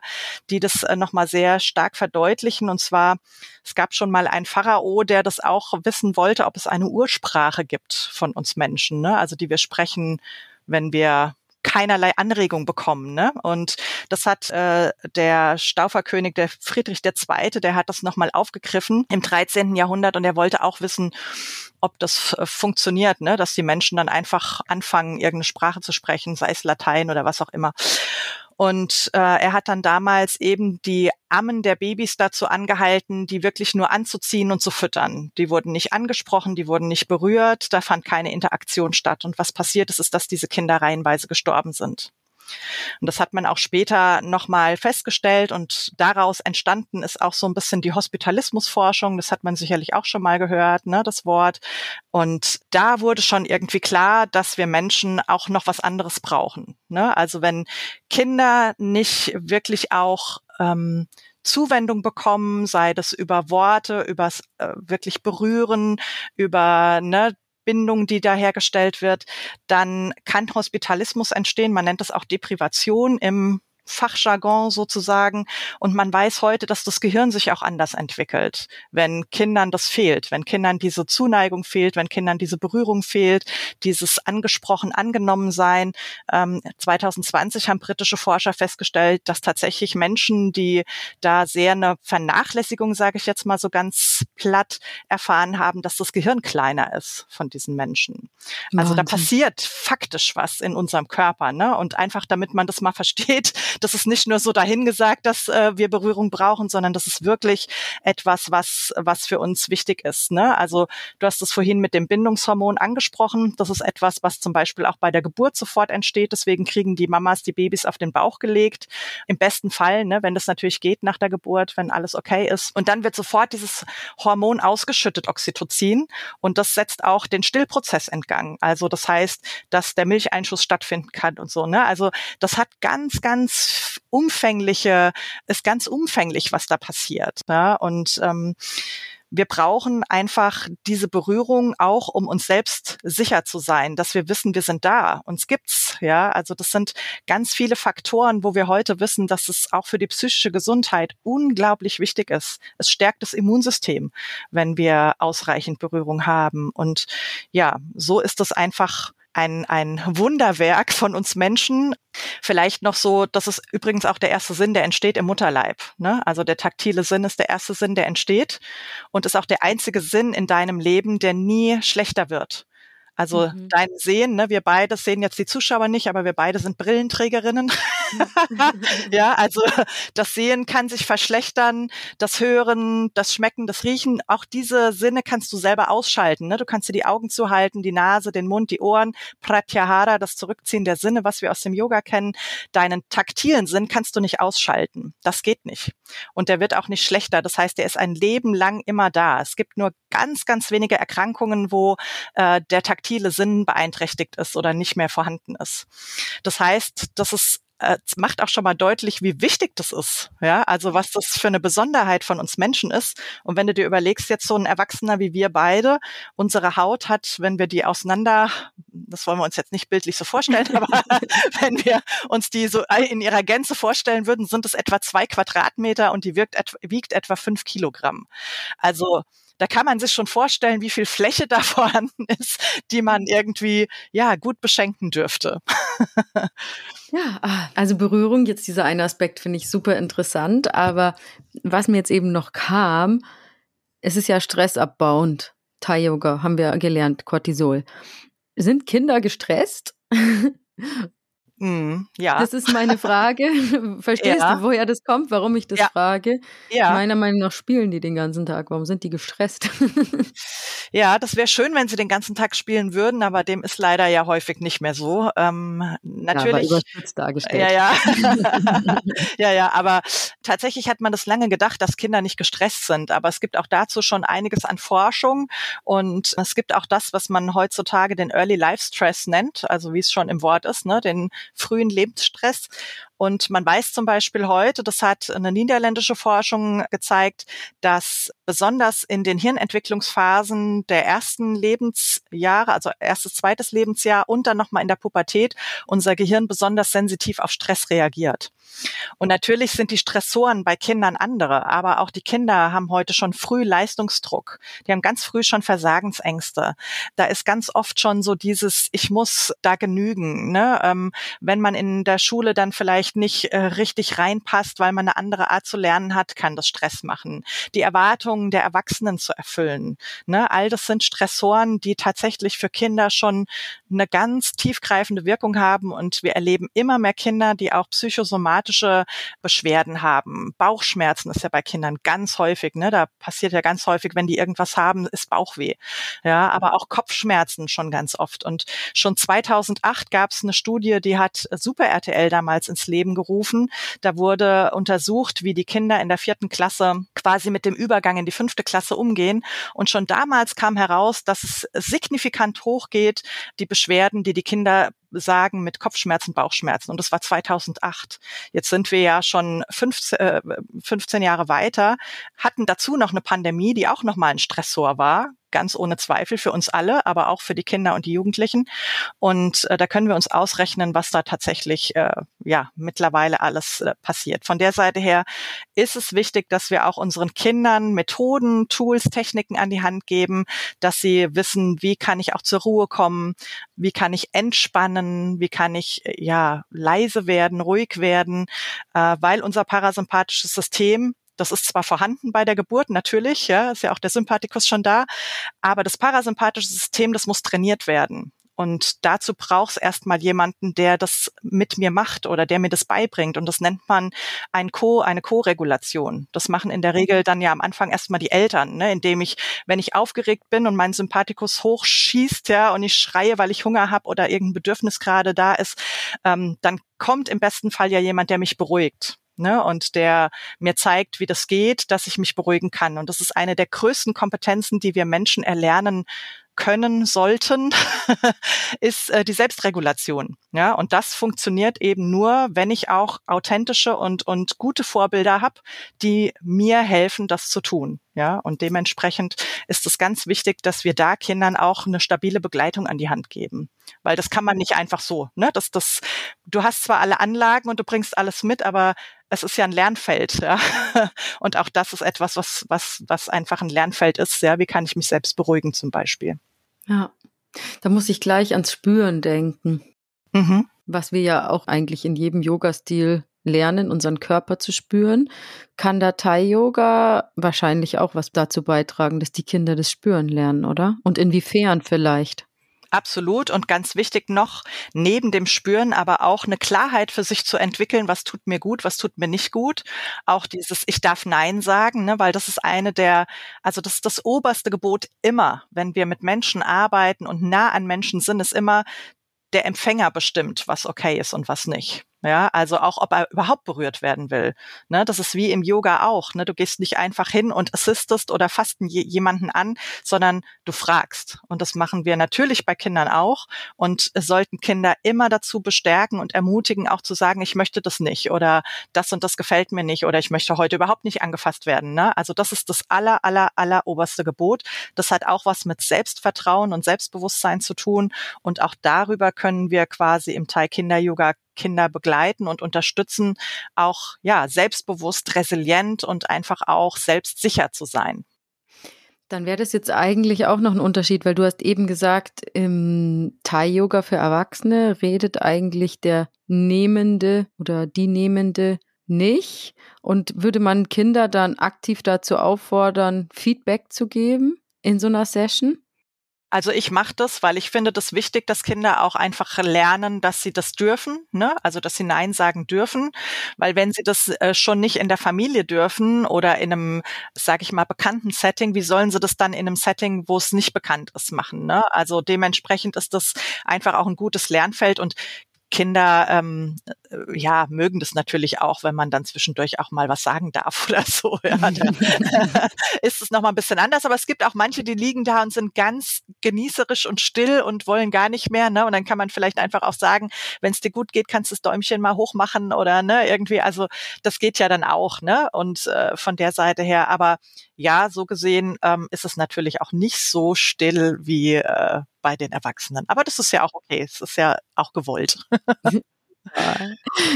B: die das äh, nochmal sehr stark verdeutlichen. Und zwar, es gab schon mal einen Pharao, der das auch wissen wollte, ob es eine Ursprache gibt von uns Menschen, ne? also die wir sprechen, wenn wir keinerlei Anregung bekommen. Ne? Und das hat äh, der Stauferkönig, der Friedrich II., der hat das nochmal aufgegriffen im 13. Jahrhundert und er wollte auch wissen, ob das äh, funktioniert, ne? dass die Menschen dann einfach anfangen, irgendeine Sprache zu sprechen, sei es Latein oder was auch immer. Und äh, er hat dann damals eben die Ammen der Babys dazu angehalten, die wirklich nur anzuziehen und zu füttern. Die wurden nicht angesprochen, die wurden nicht berührt, da fand keine Interaktion statt. Und was passiert ist, ist, dass diese Kinder reihenweise gestorben sind. Und das hat man auch später nochmal festgestellt und daraus entstanden ist auch so ein bisschen die Hospitalismusforschung. Das hat man sicherlich auch schon mal gehört, ne, das Wort. Und da wurde schon irgendwie klar, dass wir Menschen auch noch was anderes brauchen. Ne? Also wenn Kinder nicht wirklich auch ähm, Zuwendung bekommen, sei das über Worte, übers äh, wirklich berühren, über ne, Bindung, die da hergestellt wird, dann kann Hospitalismus entstehen. Man nennt das auch Deprivation im Fachjargon sozusagen. Und man weiß heute, dass das Gehirn sich auch anders entwickelt, wenn Kindern das fehlt, wenn Kindern diese Zuneigung fehlt, wenn Kindern diese Berührung fehlt, dieses angesprochen angenommen sein. Ähm, 2020 haben britische Forscher festgestellt, dass tatsächlich Menschen, die da sehr eine Vernachlässigung, sage ich jetzt mal so ganz platt, erfahren haben, dass das Gehirn kleiner ist von diesen Menschen. Also Wahnsinn. da passiert faktisch was in unserem Körper. Ne? Und einfach, damit man das mal versteht, das ist nicht nur so dahingesagt, dass äh, wir Berührung brauchen, sondern das ist wirklich etwas, was, was für uns wichtig ist. Ne? Also du hast es vorhin mit dem Bindungshormon angesprochen. Das ist etwas, was zum Beispiel auch bei der Geburt sofort entsteht. Deswegen kriegen die Mamas die Babys auf den Bauch gelegt. Im besten Fall, ne, wenn das natürlich geht nach der Geburt, wenn alles okay ist. Und dann wird sofort dieses Hormon ausgeschüttet, Oxytocin. Und das setzt auch den Stillprozess in Gang. Also das heißt, dass der Milcheinschuss stattfinden kann und so. Ne? Also das hat ganz, ganz umfängliche, ist ganz umfänglich, was da passiert. Ja? Und ähm, wir brauchen einfach diese Berührung auch, um uns selbst sicher zu sein, dass wir wissen, wir sind da, uns gibt's, ja. Also das sind ganz viele Faktoren, wo wir heute wissen, dass es auch für die psychische Gesundheit unglaublich wichtig ist. Es stärkt das Immunsystem, wenn wir ausreichend Berührung haben. Und ja, so ist es einfach ein, ein Wunderwerk von uns Menschen. Vielleicht noch so, das ist übrigens auch der erste Sinn, der entsteht im Mutterleib. Ne? Also der taktile Sinn ist der erste Sinn, der entsteht und ist auch der einzige Sinn in deinem Leben, der nie schlechter wird. Also mhm. dein Sehen, ne, wir beide sehen jetzt die Zuschauer nicht, aber wir beide sind Brillenträgerinnen. ja, also das Sehen kann sich verschlechtern, das Hören, das Schmecken, das Riechen, auch diese Sinne kannst du selber ausschalten. Ne? Du kannst dir die Augen zuhalten, die Nase, den Mund, die Ohren, Pratyahara, das Zurückziehen der Sinne, was wir aus dem Yoga kennen. Deinen taktilen Sinn kannst du nicht ausschalten. Das geht nicht. Und der wird auch nicht schlechter. Das heißt, der ist ein Leben lang immer da. Es gibt nur ganz, ganz wenige Erkrankungen, wo äh, der taktile Sinn beeinträchtigt ist oder nicht mehr vorhanden ist. Das heißt, das ist äh, macht auch schon mal deutlich, wie wichtig das ist. Ja, also was das für eine Besonderheit von uns Menschen ist. Und wenn du dir überlegst, jetzt so ein Erwachsener wie wir beide, unsere Haut hat, wenn wir die auseinander, das wollen wir uns jetzt nicht bildlich so vorstellen, aber wenn wir uns die so in ihrer Gänze vorstellen würden, sind es etwa zwei Quadratmeter und die wirkt, wiegt etwa fünf Kilogramm. Also da kann man sich schon vorstellen, wie viel Fläche da vorhanden ist, die man irgendwie ja gut beschenken dürfte.
A: Ja, ah, also Berührung, jetzt dieser eine Aspekt finde ich super interessant, aber was mir jetzt eben noch kam, es ist ja stressabbauend. Thai Yoga haben wir gelernt, Cortisol. Sind Kinder gestresst?
B: Mm, ja.
A: Das ist meine Frage. Verstehst ja. du, woher das kommt, warum ich das ja. frage? Ja. Meiner Meinung nach spielen die den ganzen Tag. Warum sind die gestresst?
B: ja, das wäre schön, wenn sie den ganzen Tag spielen würden, aber dem ist leider ja häufig nicht mehr so. Ähm, natürlich. Ja,
A: dargestellt.
B: Ja, ja. ja, ja, aber tatsächlich hat man das lange gedacht, dass Kinder nicht gestresst sind. Aber es gibt auch dazu schon einiges an Forschung und es gibt auch das, was man heutzutage den Early Life Stress nennt, also wie es schon im Wort ist, ne, den frühen Lebensstress. Und man weiß zum Beispiel heute, das hat eine niederländische Forschung gezeigt, dass besonders in den Hirnentwicklungsphasen der ersten Lebensjahre, also erstes, zweites Lebensjahr und dann nochmal in der Pubertät, unser Gehirn besonders sensitiv auf Stress reagiert. Und natürlich sind die Stressoren bei Kindern andere, aber auch die Kinder haben heute schon früh Leistungsdruck. Die haben ganz früh schon Versagensängste. Da ist ganz oft schon so dieses, ich muss da genügen. Ne? Ähm, wenn man in der Schule dann vielleicht nicht äh, richtig reinpasst, weil man eine andere Art zu lernen hat, kann das Stress machen. Die Erwartungen der Erwachsenen zu erfüllen. Ne? All das sind Stressoren, die tatsächlich für Kinder schon eine ganz tiefgreifende Wirkung haben. Und wir erleben immer mehr Kinder, die auch psychosomatische Beschwerden haben. Bauchschmerzen ist ja bei Kindern ganz häufig. Ne? Da passiert ja ganz häufig, wenn die irgendwas haben, ist Bauchweh. Ja, aber auch Kopfschmerzen schon ganz oft. Und schon 2008 gab es eine Studie, die hat Super RTL damals ins Leben gerufen. Da wurde untersucht, wie die Kinder in der vierten Klasse quasi mit dem Übergang in die fünfte Klasse umgehen. Und schon damals kam heraus, dass es signifikant hochgeht, die Beschwerden, die die Kinder sagen mit Kopfschmerzen, Bauchschmerzen. Und das war 2008. Jetzt sind wir ja schon 15, äh, 15 Jahre weiter, hatten dazu noch eine Pandemie, die auch nochmal ein Stressor war ganz ohne Zweifel für uns alle, aber auch für die Kinder und die Jugendlichen. Und äh, da können wir uns ausrechnen, was da tatsächlich äh, ja mittlerweile alles äh, passiert. Von der Seite her ist es wichtig, dass wir auch unseren Kindern Methoden, Tools, Techniken an die Hand geben, dass sie wissen, wie kann ich auch zur Ruhe kommen, wie kann ich entspannen, wie kann ich äh, ja leise werden, ruhig werden, äh, weil unser parasympathisches System das ist zwar vorhanden bei der Geburt, natürlich, ja, ist ja auch der Sympathikus schon da, aber das parasympathische System, das muss trainiert werden. Und dazu braucht es erstmal jemanden, der das mit mir macht oder der mir das beibringt. Und das nennt man ein Co, eine Co-Regulation. Das machen in der Regel dann ja am Anfang erstmal die Eltern, ne? indem ich, wenn ich aufgeregt bin und mein Sympathikus hochschießt, ja, und ich schreie, weil ich Hunger habe oder irgendein Bedürfnis gerade da ist, ähm, dann kommt im besten Fall ja jemand, der mich beruhigt ne, und der mir zeigt, wie das geht, dass ich mich beruhigen kann. Und das ist eine der größten Kompetenzen, die wir Menschen erlernen können sollten, ist äh, die Selbstregulation. Ja, und das funktioniert eben nur, wenn ich auch authentische und, und gute Vorbilder habe, die mir helfen, das zu tun. Ja, und dementsprechend ist es ganz wichtig, dass wir da Kindern auch eine stabile Begleitung an die Hand geben. Weil das kann man nicht einfach so, ne? Das, das, du hast zwar alle Anlagen und du bringst alles mit, aber es ist ja ein Lernfeld, ja. Und auch das ist etwas, was, was, was einfach ein Lernfeld ist, ja. Wie kann ich mich selbst beruhigen zum Beispiel?
A: Ja. Da muss ich gleich ans Spüren denken. Mhm. Was wir ja auch eigentlich in jedem Yoga-Stil lernen, unseren Körper zu spüren. Kann da Thai-Yoga wahrscheinlich auch was dazu beitragen, dass die Kinder das Spüren lernen, oder? Und inwiefern vielleicht?
B: Absolut. Und ganz wichtig noch, neben dem Spüren aber auch eine Klarheit für sich zu entwickeln, was tut mir gut, was tut mir nicht gut. Auch dieses Ich darf Nein sagen, ne, weil das ist eine der, also das ist das oberste Gebot immer, wenn wir mit Menschen arbeiten und nah an Menschen sind, ist immer der Empfänger bestimmt, was okay ist und was nicht. Ja, also auch, ob er überhaupt berührt werden will. Ne, das ist wie im Yoga auch. Ne, du gehst nicht einfach hin und assistest oder fasten jemanden an, sondern du fragst. Und das machen wir natürlich bei Kindern auch. Und sollten Kinder immer dazu bestärken und ermutigen, auch zu sagen, ich möchte das nicht oder das und das gefällt mir nicht oder ich möchte heute überhaupt nicht angefasst werden. Ne? Also das ist das aller, aller, aller oberste Gebot. Das hat auch was mit Selbstvertrauen und Selbstbewusstsein zu tun. Und auch darüber können wir quasi im Thai Kinder Yoga Kinder begleiten und unterstützen, auch ja selbstbewusst, resilient und einfach auch selbstsicher zu sein.
A: Dann wäre das jetzt eigentlich auch noch ein Unterschied, weil du hast eben gesagt, im Thai-Yoga für Erwachsene redet eigentlich der Nehmende oder die Nehmende nicht. Und würde man Kinder dann aktiv dazu auffordern, Feedback zu geben in so einer Session?
B: Also ich mache das, weil ich finde das wichtig, dass Kinder auch einfach lernen, dass sie das dürfen, ne? also dass sie Nein sagen dürfen, weil wenn sie das äh, schon nicht in der Familie dürfen oder in einem, sage ich mal, bekannten Setting, wie sollen sie das dann in einem Setting, wo es nicht bekannt ist, machen? Ne? Also dementsprechend ist das einfach auch ein gutes Lernfeld und Kinder ähm, äh, ja mögen das natürlich auch, wenn man dann zwischendurch auch mal was sagen darf oder so. Ja, dann ist es noch mal ein bisschen anders. Aber es gibt auch manche, die liegen da und sind ganz genießerisch und still und wollen gar nicht mehr. Ne? Und dann kann man vielleicht einfach auch sagen, wenn es dir gut geht, kannst du das Däumchen mal hochmachen oder ne irgendwie. Also das geht ja dann auch. Ne? Und äh, von der Seite her. Aber ja, so gesehen ähm, ist es natürlich auch nicht so still wie äh, bei den Erwachsenen. Aber das ist ja auch okay. Es ist ja auch gewollt.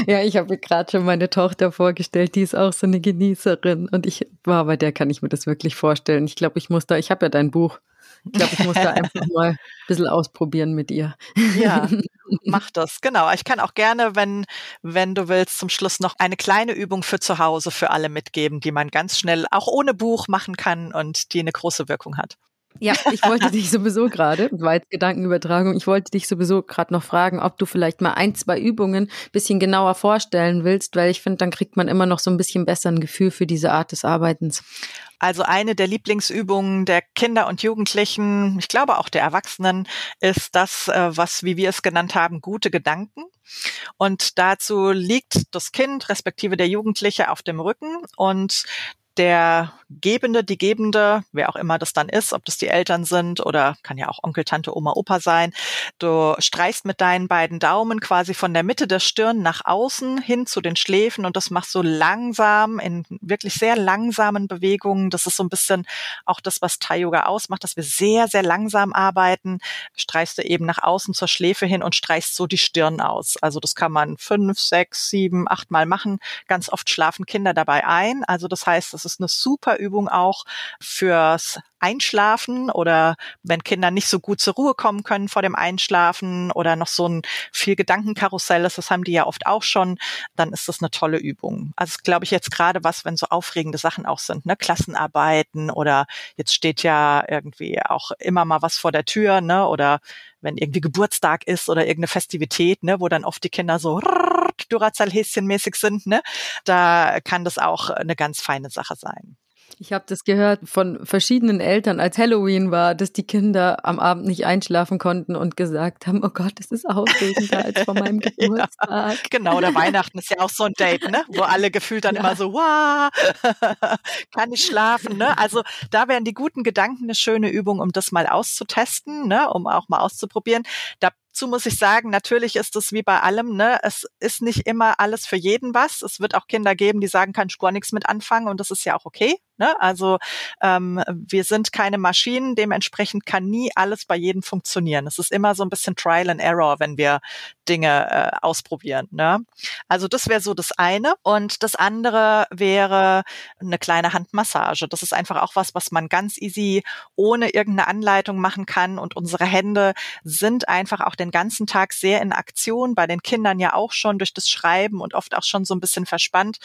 A: Ja, ich habe mir gerade schon meine Tochter vorgestellt, die ist auch so eine Genießerin und ich war bei der kann ich mir das wirklich vorstellen. Ich glaube, ich muss da, ich habe ja dein Buch. Ich glaube, ich muss da einfach mal ein bisschen ausprobieren mit ihr.
B: Ja, mach das, genau. Ich kann auch gerne, wenn, wenn du willst, zum Schluss noch eine kleine Übung für zu Hause für alle mitgeben, die man ganz schnell auch ohne Buch machen kann und die eine große Wirkung hat.
A: Ja, ich wollte dich sowieso gerade, war Gedankenübertragung, ich wollte dich sowieso gerade noch fragen, ob du vielleicht mal ein, zwei Übungen bisschen genauer vorstellen willst, weil ich finde, dann kriegt man immer noch so ein bisschen besser ein Gefühl für diese Art des Arbeitens.
B: Also eine der Lieblingsübungen der Kinder und Jugendlichen, ich glaube auch der Erwachsenen, ist das, äh, was, wie wir es genannt haben, gute Gedanken. Und dazu liegt das Kind respektive der Jugendliche auf dem Rücken und der Gebende, die Gebende, wer auch immer das dann ist, ob das die Eltern sind oder kann ja auch Onkel, Tante, Oma, Opa sein. Du streichst mit deinen beiden Daumen quasi von der Mitte der Stirn nach außen hin zu den Schläfen und das machst du langsam in wirklich sehr langsamen Bewegungen. Das ist so ein bisschen auch das, was Thai Yoga ausmacht, dass wir sehr, sehr langsam arbeiten. Streichst du eben nach außen zur Schläfe hin und streichst so die Stirn aus. Also das kann man fünf, sechs, sieben, acht Mal machen. Ganz oft schlafen Kinder dabei ein. Also das heißt, das ist eine super Übung auch fürs Einschlafen oder wenn Kinder nicht so gut zur Ruhe kommen können vor dem Einschlafen oder noch so ein viel Gedankenkarussell ist, das haben die ja oft auch schon, dann ist das eine tolle Übung. Also glaube ich jetzt gerade was, wenn so aufregende Sachen auch sind, ne, Klassenarbeiten oder jetzt steht ja irgendwie auch immer mal was vor der Tür, ne, oder wenn irgendwie Geburtstag ist oder irgendeine Festivität, ne, wo dann oft die Kinder so Duracell-Häschen-mäßig sind, ne, da kann das auch eine ganz feine Sache sein.
A: Ich habe das gehört von verschiedenen Eltern, als Halloween war, dass die Kinder am Abend nicht einschlafen konnten und gesagt haben, oh Gott, das ist aufregender als vor meinem Geburtstag. ja,
B: genau, oder Weihnachten ist ja auch so ein Date, ne? wo alle gefühlt dann ja. immer so, wow, kann ich schlafen. Ne? Also da wären die guten Gedanken eine schöne Übung, um das mal auszutesten, ne? um auch mal auszuprobieren. Da Dazu muss ich sagen, natürlich ist es wie bei allem, ne, es ist nicht immer alles für jeden was. Es wird auch Kinder geben, die sagen, kann ich gar nichts mit anfangen und das ist ja auch okay. Ne? Also ähm, wir sind keine Maschinen, dementsprechend kann nie alles bei jedem funktionieren. Es ist immer so ein bisschen Trial and Error, wenn wir Dinge äh, ausprobieren. Ne? Also das wäre so das eine. Und das andere wäre eine kleine Handmassage. Das ist einfach auch was, was man ganz easy ohne irgendeine Anleitung machen kann. Und unsere Hände sind einfach auch den ganzen Tag sehr in Aktion, bei den Kindern ja auch schon durch das Schreiben und oft auch schon so ein bisschen verspannt.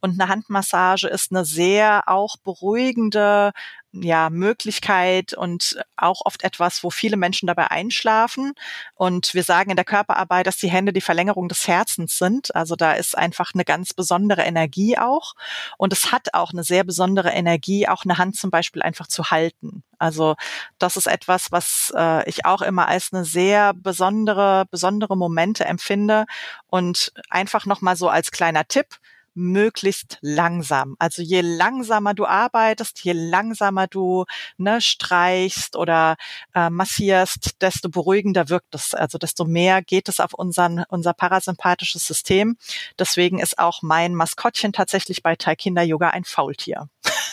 B: Und eine Handmassage ist eine sehr auch beruhigende ja, Möglichkeit und auch oft etwas, wo viele Menschen dabei einschlafen. Und wir sagen in der Körperarbeit, dass die Hände die Verlängerung des Herzens sind. Also da ist einfach eine ganz besondere Energie auch. Und es hat auch eine sehr besondere Energie, auch eine Hand zum Beispiel einfach zu halten. Also das ist etwas, was äh, ich auch immer als eine sehr besondere, besondere Momente empfinde. Und einfach nochmal so als kleiner Tipp, möglichst langsam. Also je langsamer du arbeitest, je langsamer du ne, streichst oder äh, massierst, desto beruhigender wirkt es. Also desto mehr geht es auf unseren, unser parasympathisches System. Deswegen ist auch mein Maskottchen tatsächlich bei Thai Kinder Yoga ein Faultier.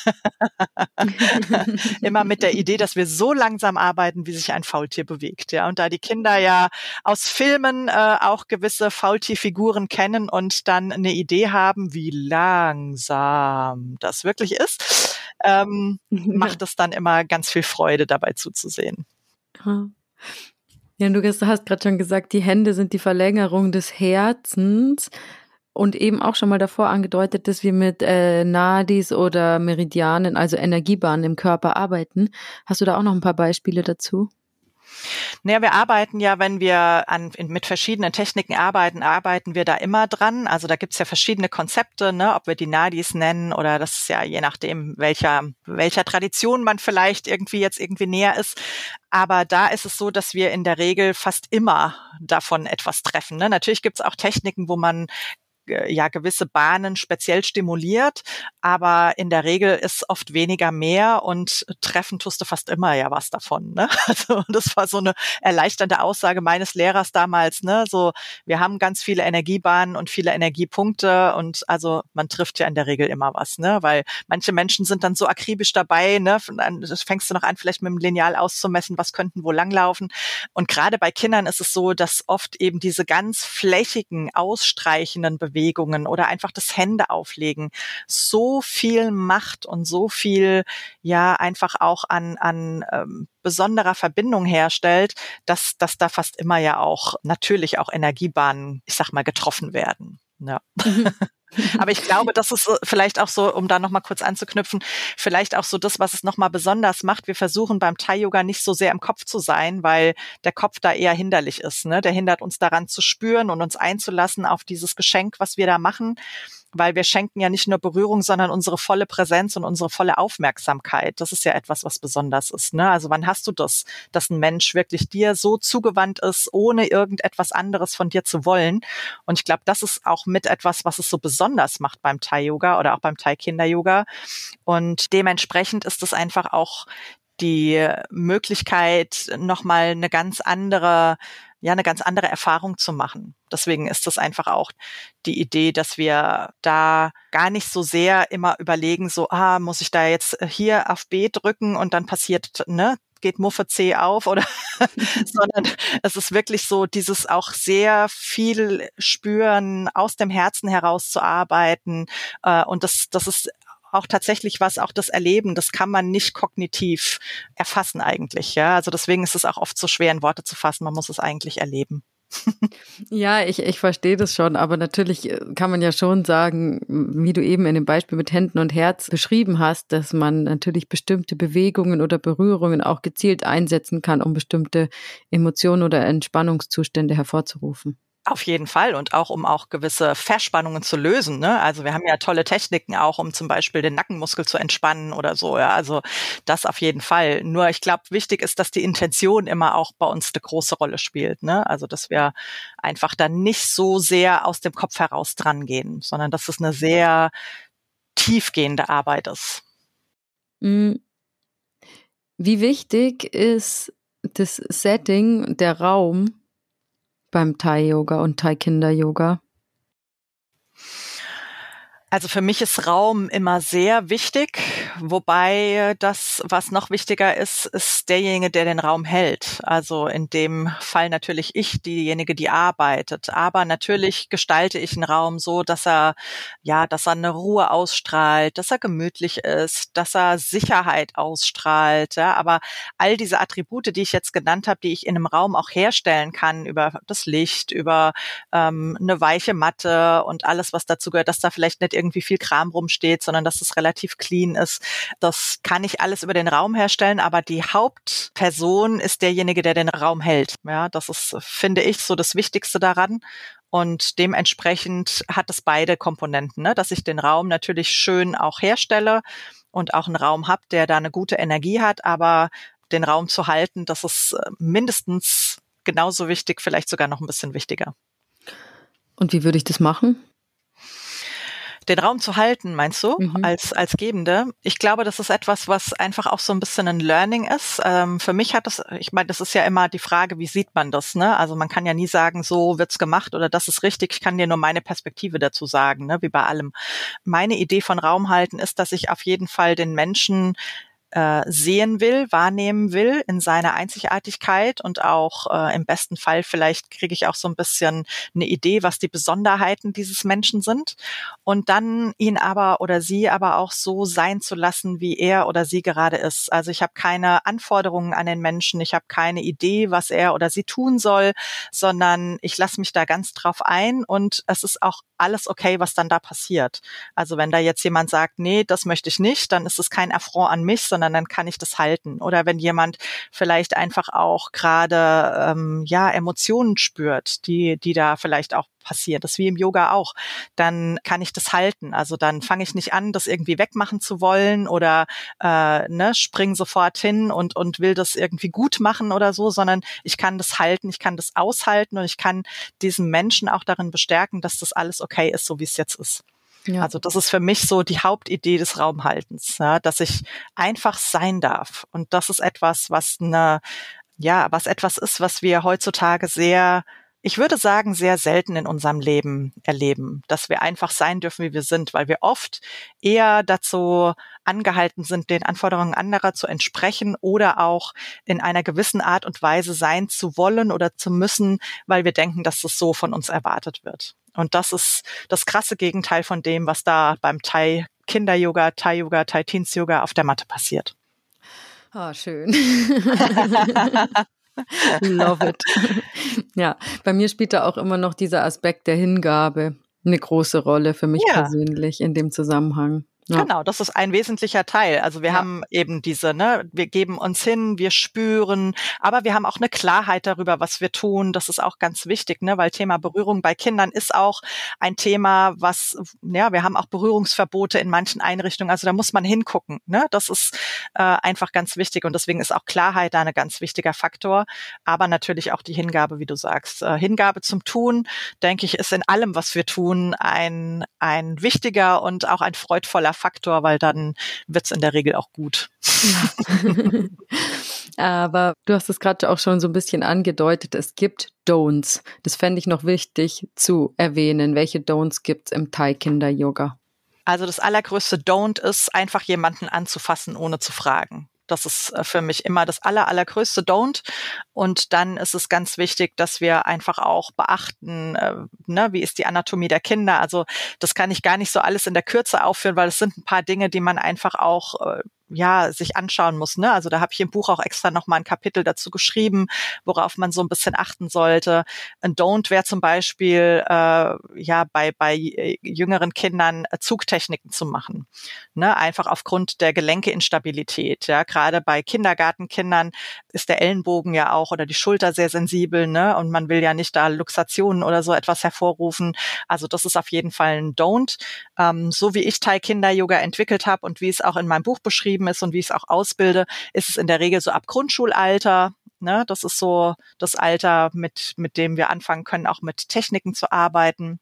B: Immer mit der Idee, dass wir so langsam arbeiten, wie sich ein Faultier bewegt. Ja, und da die Kinder ja aus Filmen äh, auch gewisse Faultierfiguren kennen und dann eine Idee haben, wie langsam das wirklich ist, ähm, macht es dann immer ganz viel Freude, dabei zuzusehen.
A: Ja, du hast gerade schon gesagt, die Hände sind die Verlängerung des Herzens und eben auch schon mal davor angedeutet, dass wir mit äh, Nadis oder Meridianen, also Energiebahnen im Körper arbeiten. Hast du da auch noch ein paar Beispiele dazu?
B: Naja, wir arbeiten ja, wenn wir an, mit verschiedenen Techniken arbeiten, arbeiten wir da immer dran. Also da gibt's ja verschiedene Konzepte, ne, ob wir die Nadis nennen oder das ist ja je nachdem, welcher, welcher Tradition man vielleicht irgendwie jetzt irgendwie näher ist. Aber da ist es so, dass wir in der Regel fast immer davon etwas treffen. Ne? Natürlich gibt's auch Techniken, wo man ja gewisse Bahnen speziell stimuliert, aber in der Regel ist oft weniger mehr und treffen tust du fast immer ja was davon. Ne? Also das war so eine erleichternde Aussage meines Lehrers damals. Ne? So wir haben ganz viele Energiebahnen und viele Energiepunkte und also man trifft ja in der Regel immer was, ne? Weil manche Menschen sind dann so akribisch dabei, ne? Fängst du noch an, vielleicht mit dem Lineal auszumessen, was könnten wo langlaufen. Und gerade bei Kindern ist es so, dass oft eben diese ganz flächigen, ausstreichenden Bewegungen Bewegungen oder einfach das Hände auflegen so viel Macht und so viel ja einfach auch an, an ähm, besonderer Verbindung herstellt, dass, dass da fast immer ja auch natürlich auch Energiebahnen, ich sag mal, getroffen werden. Ja. Mhm. Aber ich glaube, das ist vielleicht auch so, um da nochmal kurz anzuknüpfen, vielleicht auch so das, was es nochmal besonders macht. Wir versuchen beim Thai-Yoga nicht so sehr im Kopf zu sein, weil der Kopf da eher hinderlich ist. Ne? Der hindert uns daran zu spüren und uns einzulassen auf dieses Geschenk, was wir da machen weil wir schenken ja nicht nur Berührung, sondern unsere volle Präsenz und unsere volle Aufmerksamkeit. Das ist ja etwas, was besonders ist. Ne? Also wann hast du das, dass ein Mensch wirklich dir so zugewandt ist, ohne irgendetwas anderes von dir zu wollen? Und ich glaube, das ist auch mit etwas, was es so besonders macht beim Thai-Yoga oder auch beim Thai-Kinder-Yoga. Und dementsprechend ist es einfach auch die Möglichkeit, nochmal eine ganz andere ja eine ganz andere Erfahrung zu machen. Deswegen ist das einfach auch die Idee, dass wir da gar nicht so sehr immer überlegen, so, ah, muss ich da jetzt hier auf B drücken und dann passiert, ne, geht Muffe C auf oder, sondern es ist wirklich so dieses auch sehr viel spüren, aus dem Herzen heraus zu arbeiten. Äh, und das, das ist auch tatsächlich was, auch das Erleben, das kann man nicht kognitiv erfassen eigentlich. Ja, also deswegen ist es auch oft so schwer in Worte zu fassen. Man muss es eigentlich erleben.
A: Ja, ich, ich verstehe das schon, aber natürlich äh, kann man ja schon sagen, wie du eben in dem Beispiel mit Händen und Herz beschrieben hast, dass man natürlich bestimmte Bewegungen oder Berührungen auch gezielt einsetzen kann, um bestimmte Emotionen oder Entspannungszustände hervorzurufen.
B: Auf jeden Fall und auch um auch gewisse Verspannungen zu lösen. Ne? Also wir haben ja tolle Techniken auch, um zum Beispiel den Nackenmuskel zu entspannen oder so. Ja? Also das auf jeden Fall. Nur ich glaube, wichtig ist, dass die Intention immer auch bei uns eine große Rolle spielt. Ne? Also dass wir einfach dann nicht so sehr aus dem Kopf heraus dran gehen, sondern dass es eine sehr tiefgehende Arbeit ist.
A: Hm. Wie wichtig ist das Setting, der Raum beim Thai-Yoga und Thai-Kinder-Yoga?
B: Also für mich ist Raum immer sehr wichtig, wobei das, was noch wichtiger ist, ist derjenige, der den Raum hält. Also in dem Fall natürlich ich, diejenige, die arbeitet. Aber natürlich gestalte ich einen Raum so, dass er, ja, dass er eine Ruhe ausstrahlt, dass er gemütlich ist, dass er Sicherheit ausstrahlt. Ja. Aber all diese Attribute, die ich jetzt genannt habe, die ich in einem Raum auch herstellen kann, über das Licht, über ähm, eine weiche Matte und alles, was dazu gehört, dass da vielleicht nicht irgendwie viel Kram rumsteht, sondern dass es relativ clean ist. Das kann ich alles über den Raum herstellen, aber die Hauptperson ist derjenige, der den Raum hält. Ja, das ist, finde ich, so das Wichtigste daran. Und dementsprechend hat es beide Komponenten, ne? dass ich den Raum natürlich schön auch herstelle und auch einen Raum habe, der da eine gute Energie hat, aber den Raum zu halten, das ist äh, mindestens genauso wichtig, vielleicht sogar noch ein bisschen wichtiger.
A: Und wie würde ich das machen?
B: Den Raum zu halten, meinst du, mhm. als, als Gebende? Ich glaube, das ist etwas, was einfach auch so ein bisschen ein Learning ist. Ähm, für mich hat das, ich meine, das ist ja immer die Frage, wie sieht man das, ne? Also man kann ja nie sagen, so wird's gemacht oder das ist richtig. Ich kann dir nur meine Perspektive dazu sagen, ne? Wie bei allem. Meine Idee von Raum halten ist, dass ich auf jeden Fall den Menschen äh, sehen will, wahrnehmen will in seiner Einzigartigkeit und auch äh, im besten Fall vielleicht kriege ich auch so ein bisschen eine Idee, was die Besonderheiten dieses Menschen sind und dann ihn aber oder sie aber auch so sein zu lassen, wie er oder sie gerade ist. Also ich habe keine Anforderungen an den Menschen, ich habe keine Idee, was er oder sie tun soll, sondern ich lasse mich da ganz drauf ein und es ist auch alles okay, was dann da passiert. Also wenn da jetzt jemand sagt, nee, das möchte ich nicht, dann ist es kein Affront an mich, sondern sondern dann kann ich das halten. Oder wenn jemand vielleicht einfach auch gerade ähm, ja Emotionen spürt, die die da vielleicht auch passiert, das wie im Yoga auch, dann kann ich das halten. Also dann fange ich nicht an, das irgendwie wegmachen zu wollen oder äh, ne, spring sofort hin und und will das irgendwie gut machen oder so, sondern ich kann das halten, ich kann das aushalten und ich kann diesen Menschen auch darin bestärken, dass das alles okay ist, so wie es jetzt ist. Ja. Also das ist für mich so die Hauptidee des Raumhaltens, ja, dass ich einfach sein darf. Und das ist etwas, was eine, ja, was etwas ist, was wir heutzutage sehr ich würde sagen, sehr selten in unserem Leben erleben, dass wir einfach sein dürfen, wie wir sind, weil wir oft eher dazu angehalten sind, den Anforderungen anderer zu entsprechen oder auch in einer gewissen Art und Weise sein zu wollen oder zu müssen, weil wir denken, dass das so von uns erwartet wird. Und das ist das krasse Gegenteil von dem, was da beim Thai Kinder-Yoga, Thai-Yoga, Thai-Teens-Yoga auf der Matte passiert.
A: Ah, oh, schön. Love it. Ja, bei mir spielt da auch immer noch dieser Aspekt der Hingabe eine große Rolle für mich ja. persönlich in dem Zusammenhang.
B: Ja. Genau, das ist ein wesentlicher Teil. Also wir ja. haben eben diese, ne, wir geben uns hin, wir spüren, aber wir haben auch eine Klarheit darüber, was wir tun. Das ist auch ganz wichtig, ne, weil Thema Berührung bei Kindern ist auch ein Thema, was, ja, wir haben auch Berührungsverbote in manchen Einrichtungen. Also da muss man hingucken, ne. Das ist äh, einfach ganz wichtig und deswegen ist auch Klarheit da ein ganz wichtiger Faktor. Aber natürlich auch die Hingabe, wie du sagst. Äh, Hingabe zum Tun, denke ich, ist in allem, was wir tun, ein, ein wichtiger und auch ein freudvoller Faktor, weil dann wird's in der Regel auch gut.
A: Aber du hast es gerade auch schon so ein bisschen angedeutet, es gibt Don'ts. Das fände ich noch wichtig zu erwähnen. Welche Don'ts gibt's im Thai-Kinder-Yoga?
B: Also das allergrößte Don't ist, einfach jemanden anzufassen, ohne zu fragen. Das ist äh, für mich immer das aller, allergrößte Don't. Und dann ist es ganz wichtig, dass wir einfach auch beachten, äh, ne, wie ist die Anatomie der Kinder. Also das kann ich gar nicht so alles in der Kürze aufführen, weil es sind ein paar Dinge, die man einfach auch äh, ja sich anschauen muss. Ne? Also da habe ich im Buch auch extra noch mal ein Kapitel dazu geschrieben, worauf man so ein bisschen achten sollte. Ein Don't wäre zum Beispiel äh, ja bei bei jüngeren Kindern äh, Zugtechniken zu machen, ne? einfach aufgrund der Gelenke-Instabilität. Ja, gerade bei Kindergartenkindern ist der Ellenbogen ja auch oder die Schulter sehr sensibel, ne? Und man will ja nicht da Luxationen oder so etwas hervorrufen. Also das ist auf jeden Fall ein Don't. Ähm, so wie ich Thai Kinder Yoga entwickelt habe und wie es auch in meinem Buch beschrieben beschrieben ist und wie ich es auch ausbilde, ist es in der Regel so ab Grundschulalter. Ne? Das ist so das Alter, mit, mit dem wir anfangen können, auch mit Techniken zu arbeiten.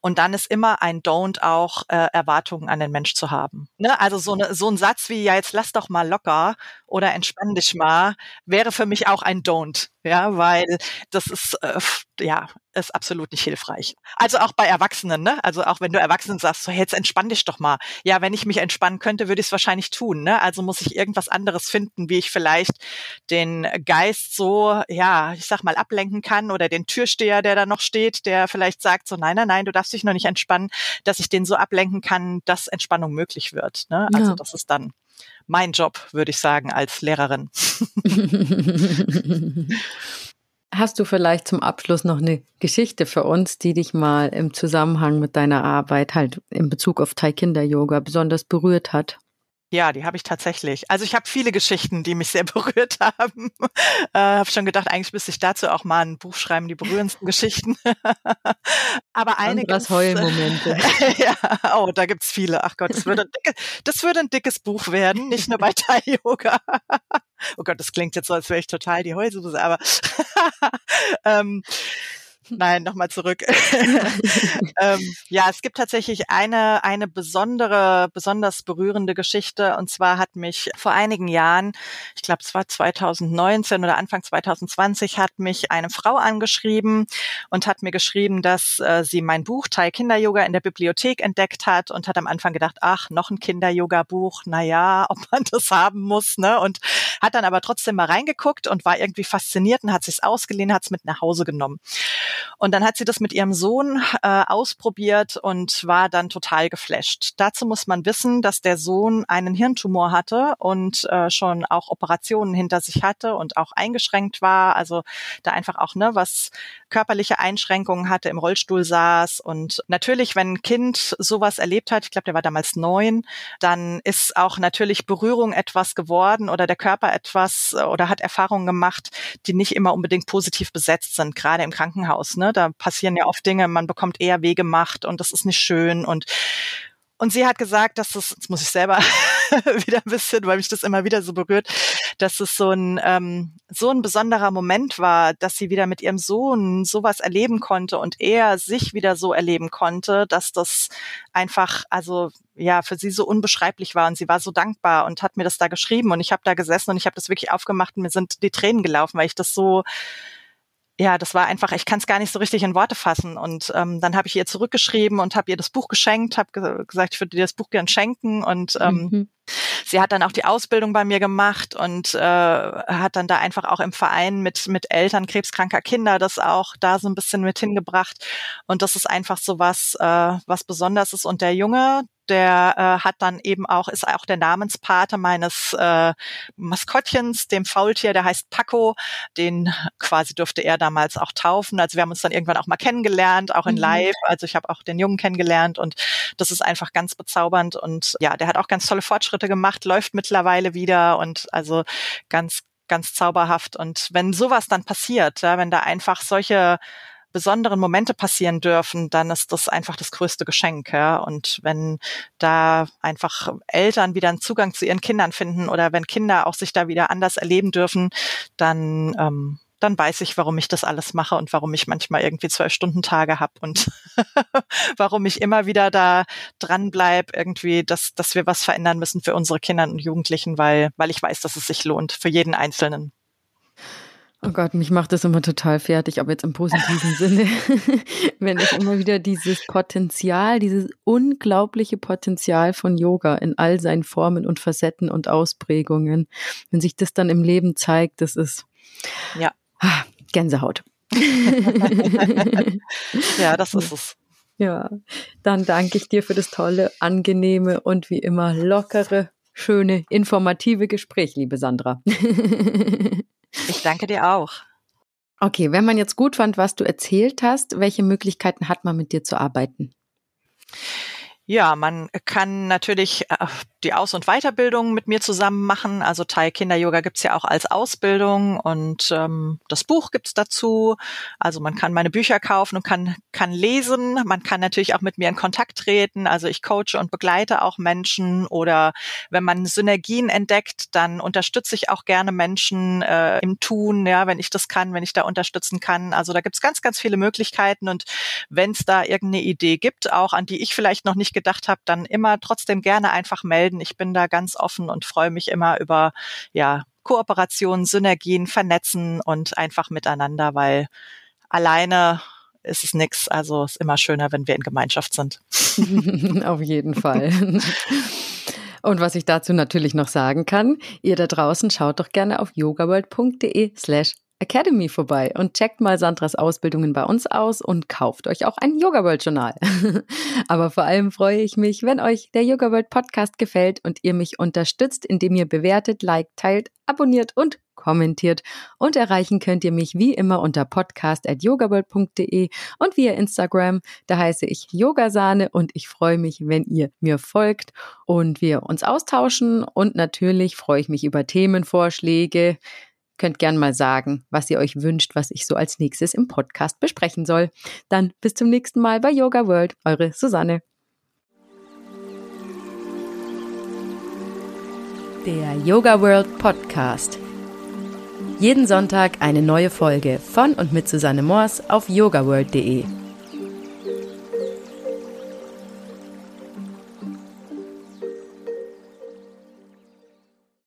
B: Und dann ist immer ein Don't auch äh, Erwartungen an den Mensch zu haben. Ne? Also so, ne, so ein Satz wie, ja, jetzt lass doch mal locker oder entspann dich mal, wäre für mich auch ein Don't. Ja, weil das ist, äh, ja, ist absolut nicht hilfreich. Also auch bei Erwachsenen, ne? Also auch wenn du Erwachsenen sagst, so jetzt entspann dich doch mal. Ja, wenn ich mich entspannen könnte, würde ich es wahrscheinlich tun, ne? Also muss ich irgendwas anderes finden, wie ich vielleicht den Geist so, ja, ich sag mal, ablenken kann oder den Türsteher, der da noch steht, der vielleicht sagt so, nein, nein, nein, du darfst dich noch nicht entspannen, dass ich den so ablenken kann, dass Entspannung möglich wird. Ne? Also ja. das ist dann mein Job, würde ich sagen, als Lehrerin.
A: Hast du vielleicht zum Abschluss noch eine Geschichte für uns, die dich mal im Zusammenhang mit deiner Arbeit halt in Bezug auf Thai Kinder Yoga besonders berührt hat?
B: Ja, die habe ich tatsächlich. Also ich habe viele Geschichten, die mich sehr berührt haben. äh, habe schon gedacht, eigentlich müsste ich dazu auch mal ein Buch schreiben, die berührendsten Geschichten. Aber einige.
A: Was Heulmomente.
B: ja, oh, da gibt's viele. Ach Gott, das würde, ein dicke, das würde ein dickes Buch werden, nicht nur bei Thai Yoga. Oh Gott, das klingt jetzt so, als wäre ich total die Heulsuse, aber ähm, Nein, nochmal zurück. ähm, ja, es gibt tatsächlich eine, eine besondere, besonders berührende Geschichte. Und zwar hat mich vor einigen Jahren, ich glaube, es war 2019 oder Anfang 2020, hat mich eine Frau angeschrieben und hat mir geschrieben, dass äh, sie mein Buch Thai Kinder-Yoga in der Bibliothek entdeckt hat und hat am Anfang gedacht, ach, noch ein Kinder-Yoga-Buch, naja, ob man das haben muss, ne? Und hat dann aber trotzdem mal reingeguckt und war irgendwie fasziniert und hat sich's ausgeliehen, hat es mit nach Hause genommen. Und dann hat sie das mit ihrem Sohn äh, ausprobiert und war dann total geflasht. Dazu muss man wissen, dass der Sohn einen Hirntumor hatte und äh, schon auch Operationen hinter sich hatte und auch eingeschränkt war. Also da einfach auch ne, was körperliche Einschränkungen hatte, im Rollstuhl saß. Und natürlich, wenn ein Kind sowas erlebt hat, ich glaube, der war damals neun, dann ist auch natürlich Berührung etwas geworden oder der Körper etwas äh, oder hat Erfahrungen gemacht, die nicht immer unbedingt positiv besetzt sind, gerade im Krankenhaus. Ne? Da passieren ja oft Dinge, man bekommt eher Weh gemacht und das ist nicht schön. Und und sie hat gesagt, dass das, jetzt muss ich selber wieder ein bisschen, weil mich das immer wieder so berührt, dass es so ein ähm, so ein besonderer Moment war, dass sie wieder mit ihrem Sohn sowas erleben konnte und er sich wieder so erleben konnte, dass das einfach, also ja, für sie so unbeschreiblich war und sie war so dankbar und hat mir das da geschrieben und ich habe da gesessen und ich habe das wirklich aufgemacht und mir sind die Tränen gelaufen, weil ich das so ja, das war einfach, ich kann es gar nicht so richtig in Worte fassen. Und ähm, dann habe ich ihr zurückgeschrieben und habe ihr das Buch geschenkt, habe ge gesagt, ich würde dir das Buch gern schenken. Und ähm, mhm. sie hat dann auch die Ausbildung bei mir gemacht und äh, hat dann da einfach auch im Verein mit mit Eltern krebskranker Kinder das auch da so ein bisschen mit hingebracht. Und das ist einfach so was, äh, was Besonderes ist. Und der Junge, der äh, hat dann eben auch, ist auch der Namenspate meines äh, Maskottchens, dem Faultier, der heißt Paco. Den quasi durfte er damals auch taufen. Also wir haben uns dann irgendwann auch mal kennengelernt, auch in mhm. Live. Also ich habe auch den Jungen kennengelernt und das ist einfach ganz bezaubernd. Und ja, der hat auch ganz tolle Fortschritte gemacht, läuft mittlerweile wieder und also ganz, ganz zauberhaft. Und wenn sowas dann passiert, ja, wenn da einfach solche besonderen Momente passieren dürfen, dann ist das einfach das größte Geschenk. Ja? Und wenn da einfach Eltern wieder einen Zugang zu ihren Kindern finden oder wenn Kinder auch sich da wieder anders erleben dürfen, dann ähm, dann weiß ich, warum ich das alles mache und warum ich manchmal irgendwie zwölf Stunden Tage habe und warum ich immer wieder da dran bleib, irgendwie, dass, dass wir was verändern müssen für unsere Kinder und Jugendlichen, weil, weil ich weiß, dass es sich lohnt für jeden Einzelnen.
A: Oh Gott, mich macht das immer total fertig, aber jetzt im positiven Sinne, wenn ich immer wieder dieses Potenzial, dieses unglaubliche Potenzial von Yoga in all seinen Formen und Facetten und Ausprägungen, wenn sich das dann im Leben zeigt, das ist ja ah, Gänsehaut.
B: ja, das ist es.
A: Ja, dann danke ich dir für das tolle, angenehme und wie immer lockere, schöne, informative Gespräch, liebe Sandra.
B: Ich danke dir auch.
A: Okay, wenn man jetzt gut fand, was du erzählt hast, welche Möglichkeiten hat man mit dir zu arbeiten?
B: Ja, man kann natürlich äh, die Aus- und Weiterbildung mit mir zusammen machen. Also Thai Kinder-Yoga gibt's ja auch als Ausbildung und ähm, das Buch gibt's dazu. Also man kann meine Bücher kaufen und kann, kann lesen. Man kann natürlich auch mit mir in Kontakt treten. Also ich coache und begleite auch Menschen oder wenn man Synergien entdeckt, dann unterstütze ich auch gerne Menschen äh, im Tun, ja, wenn ich das kann, wenn ich da unterstützen kann. Also da gibt's ganz, ganz viele Möglichkeiten und wenn es da irgendeine Idee gibt, auch an die ich vielleicht noch nicht gedacht habe, dann immer trotzdem gerne einfach melden. Ich bin da ganz offen und freue mich immer über ja, Kooperationen, Synergien, Vernetzen und einfach miteinander, weil alleine ist es nichts. Also es ist immer schöner, wenn wir in Gemeinschaft sind.
A: Auf jeden Fall. Und was ich dazu natürlich noch sagen kann, ihr da draußen schaut doch gerne auf yogaworld.de slash Academy vorbei und checkt mal Sandras Ausbildungen bei uns aus und kauft euch auch ein Yoga World Journal. Aber vor allem freue ich mich, wenn euch der Yoga World Podcast gefällt und ihr mich unterstützt, indem ihr bewertet, liked, teilt, abonniert und kommentiert. Und erreichen könnt ihr mich wie immer unter podcast.yogaworld.de und via Instagram. Da heiße ich Yogasahne und ich freue mich, wenn ihr mir folgt und wir uns austauschen. Und natürlich freue ich mich über Themenvorschläge. Könnt gern mal sagen, was ihr euch wünscht, was ich so als nächstes im Podcast besprechen soll. Dann bis zum nächsten Mal bei Yoga World. Eure Susanne. Der Yoga World Podcast. Jeden Sonntag eine neue Folge von und mit Susanne Moors auf yogaworld.de.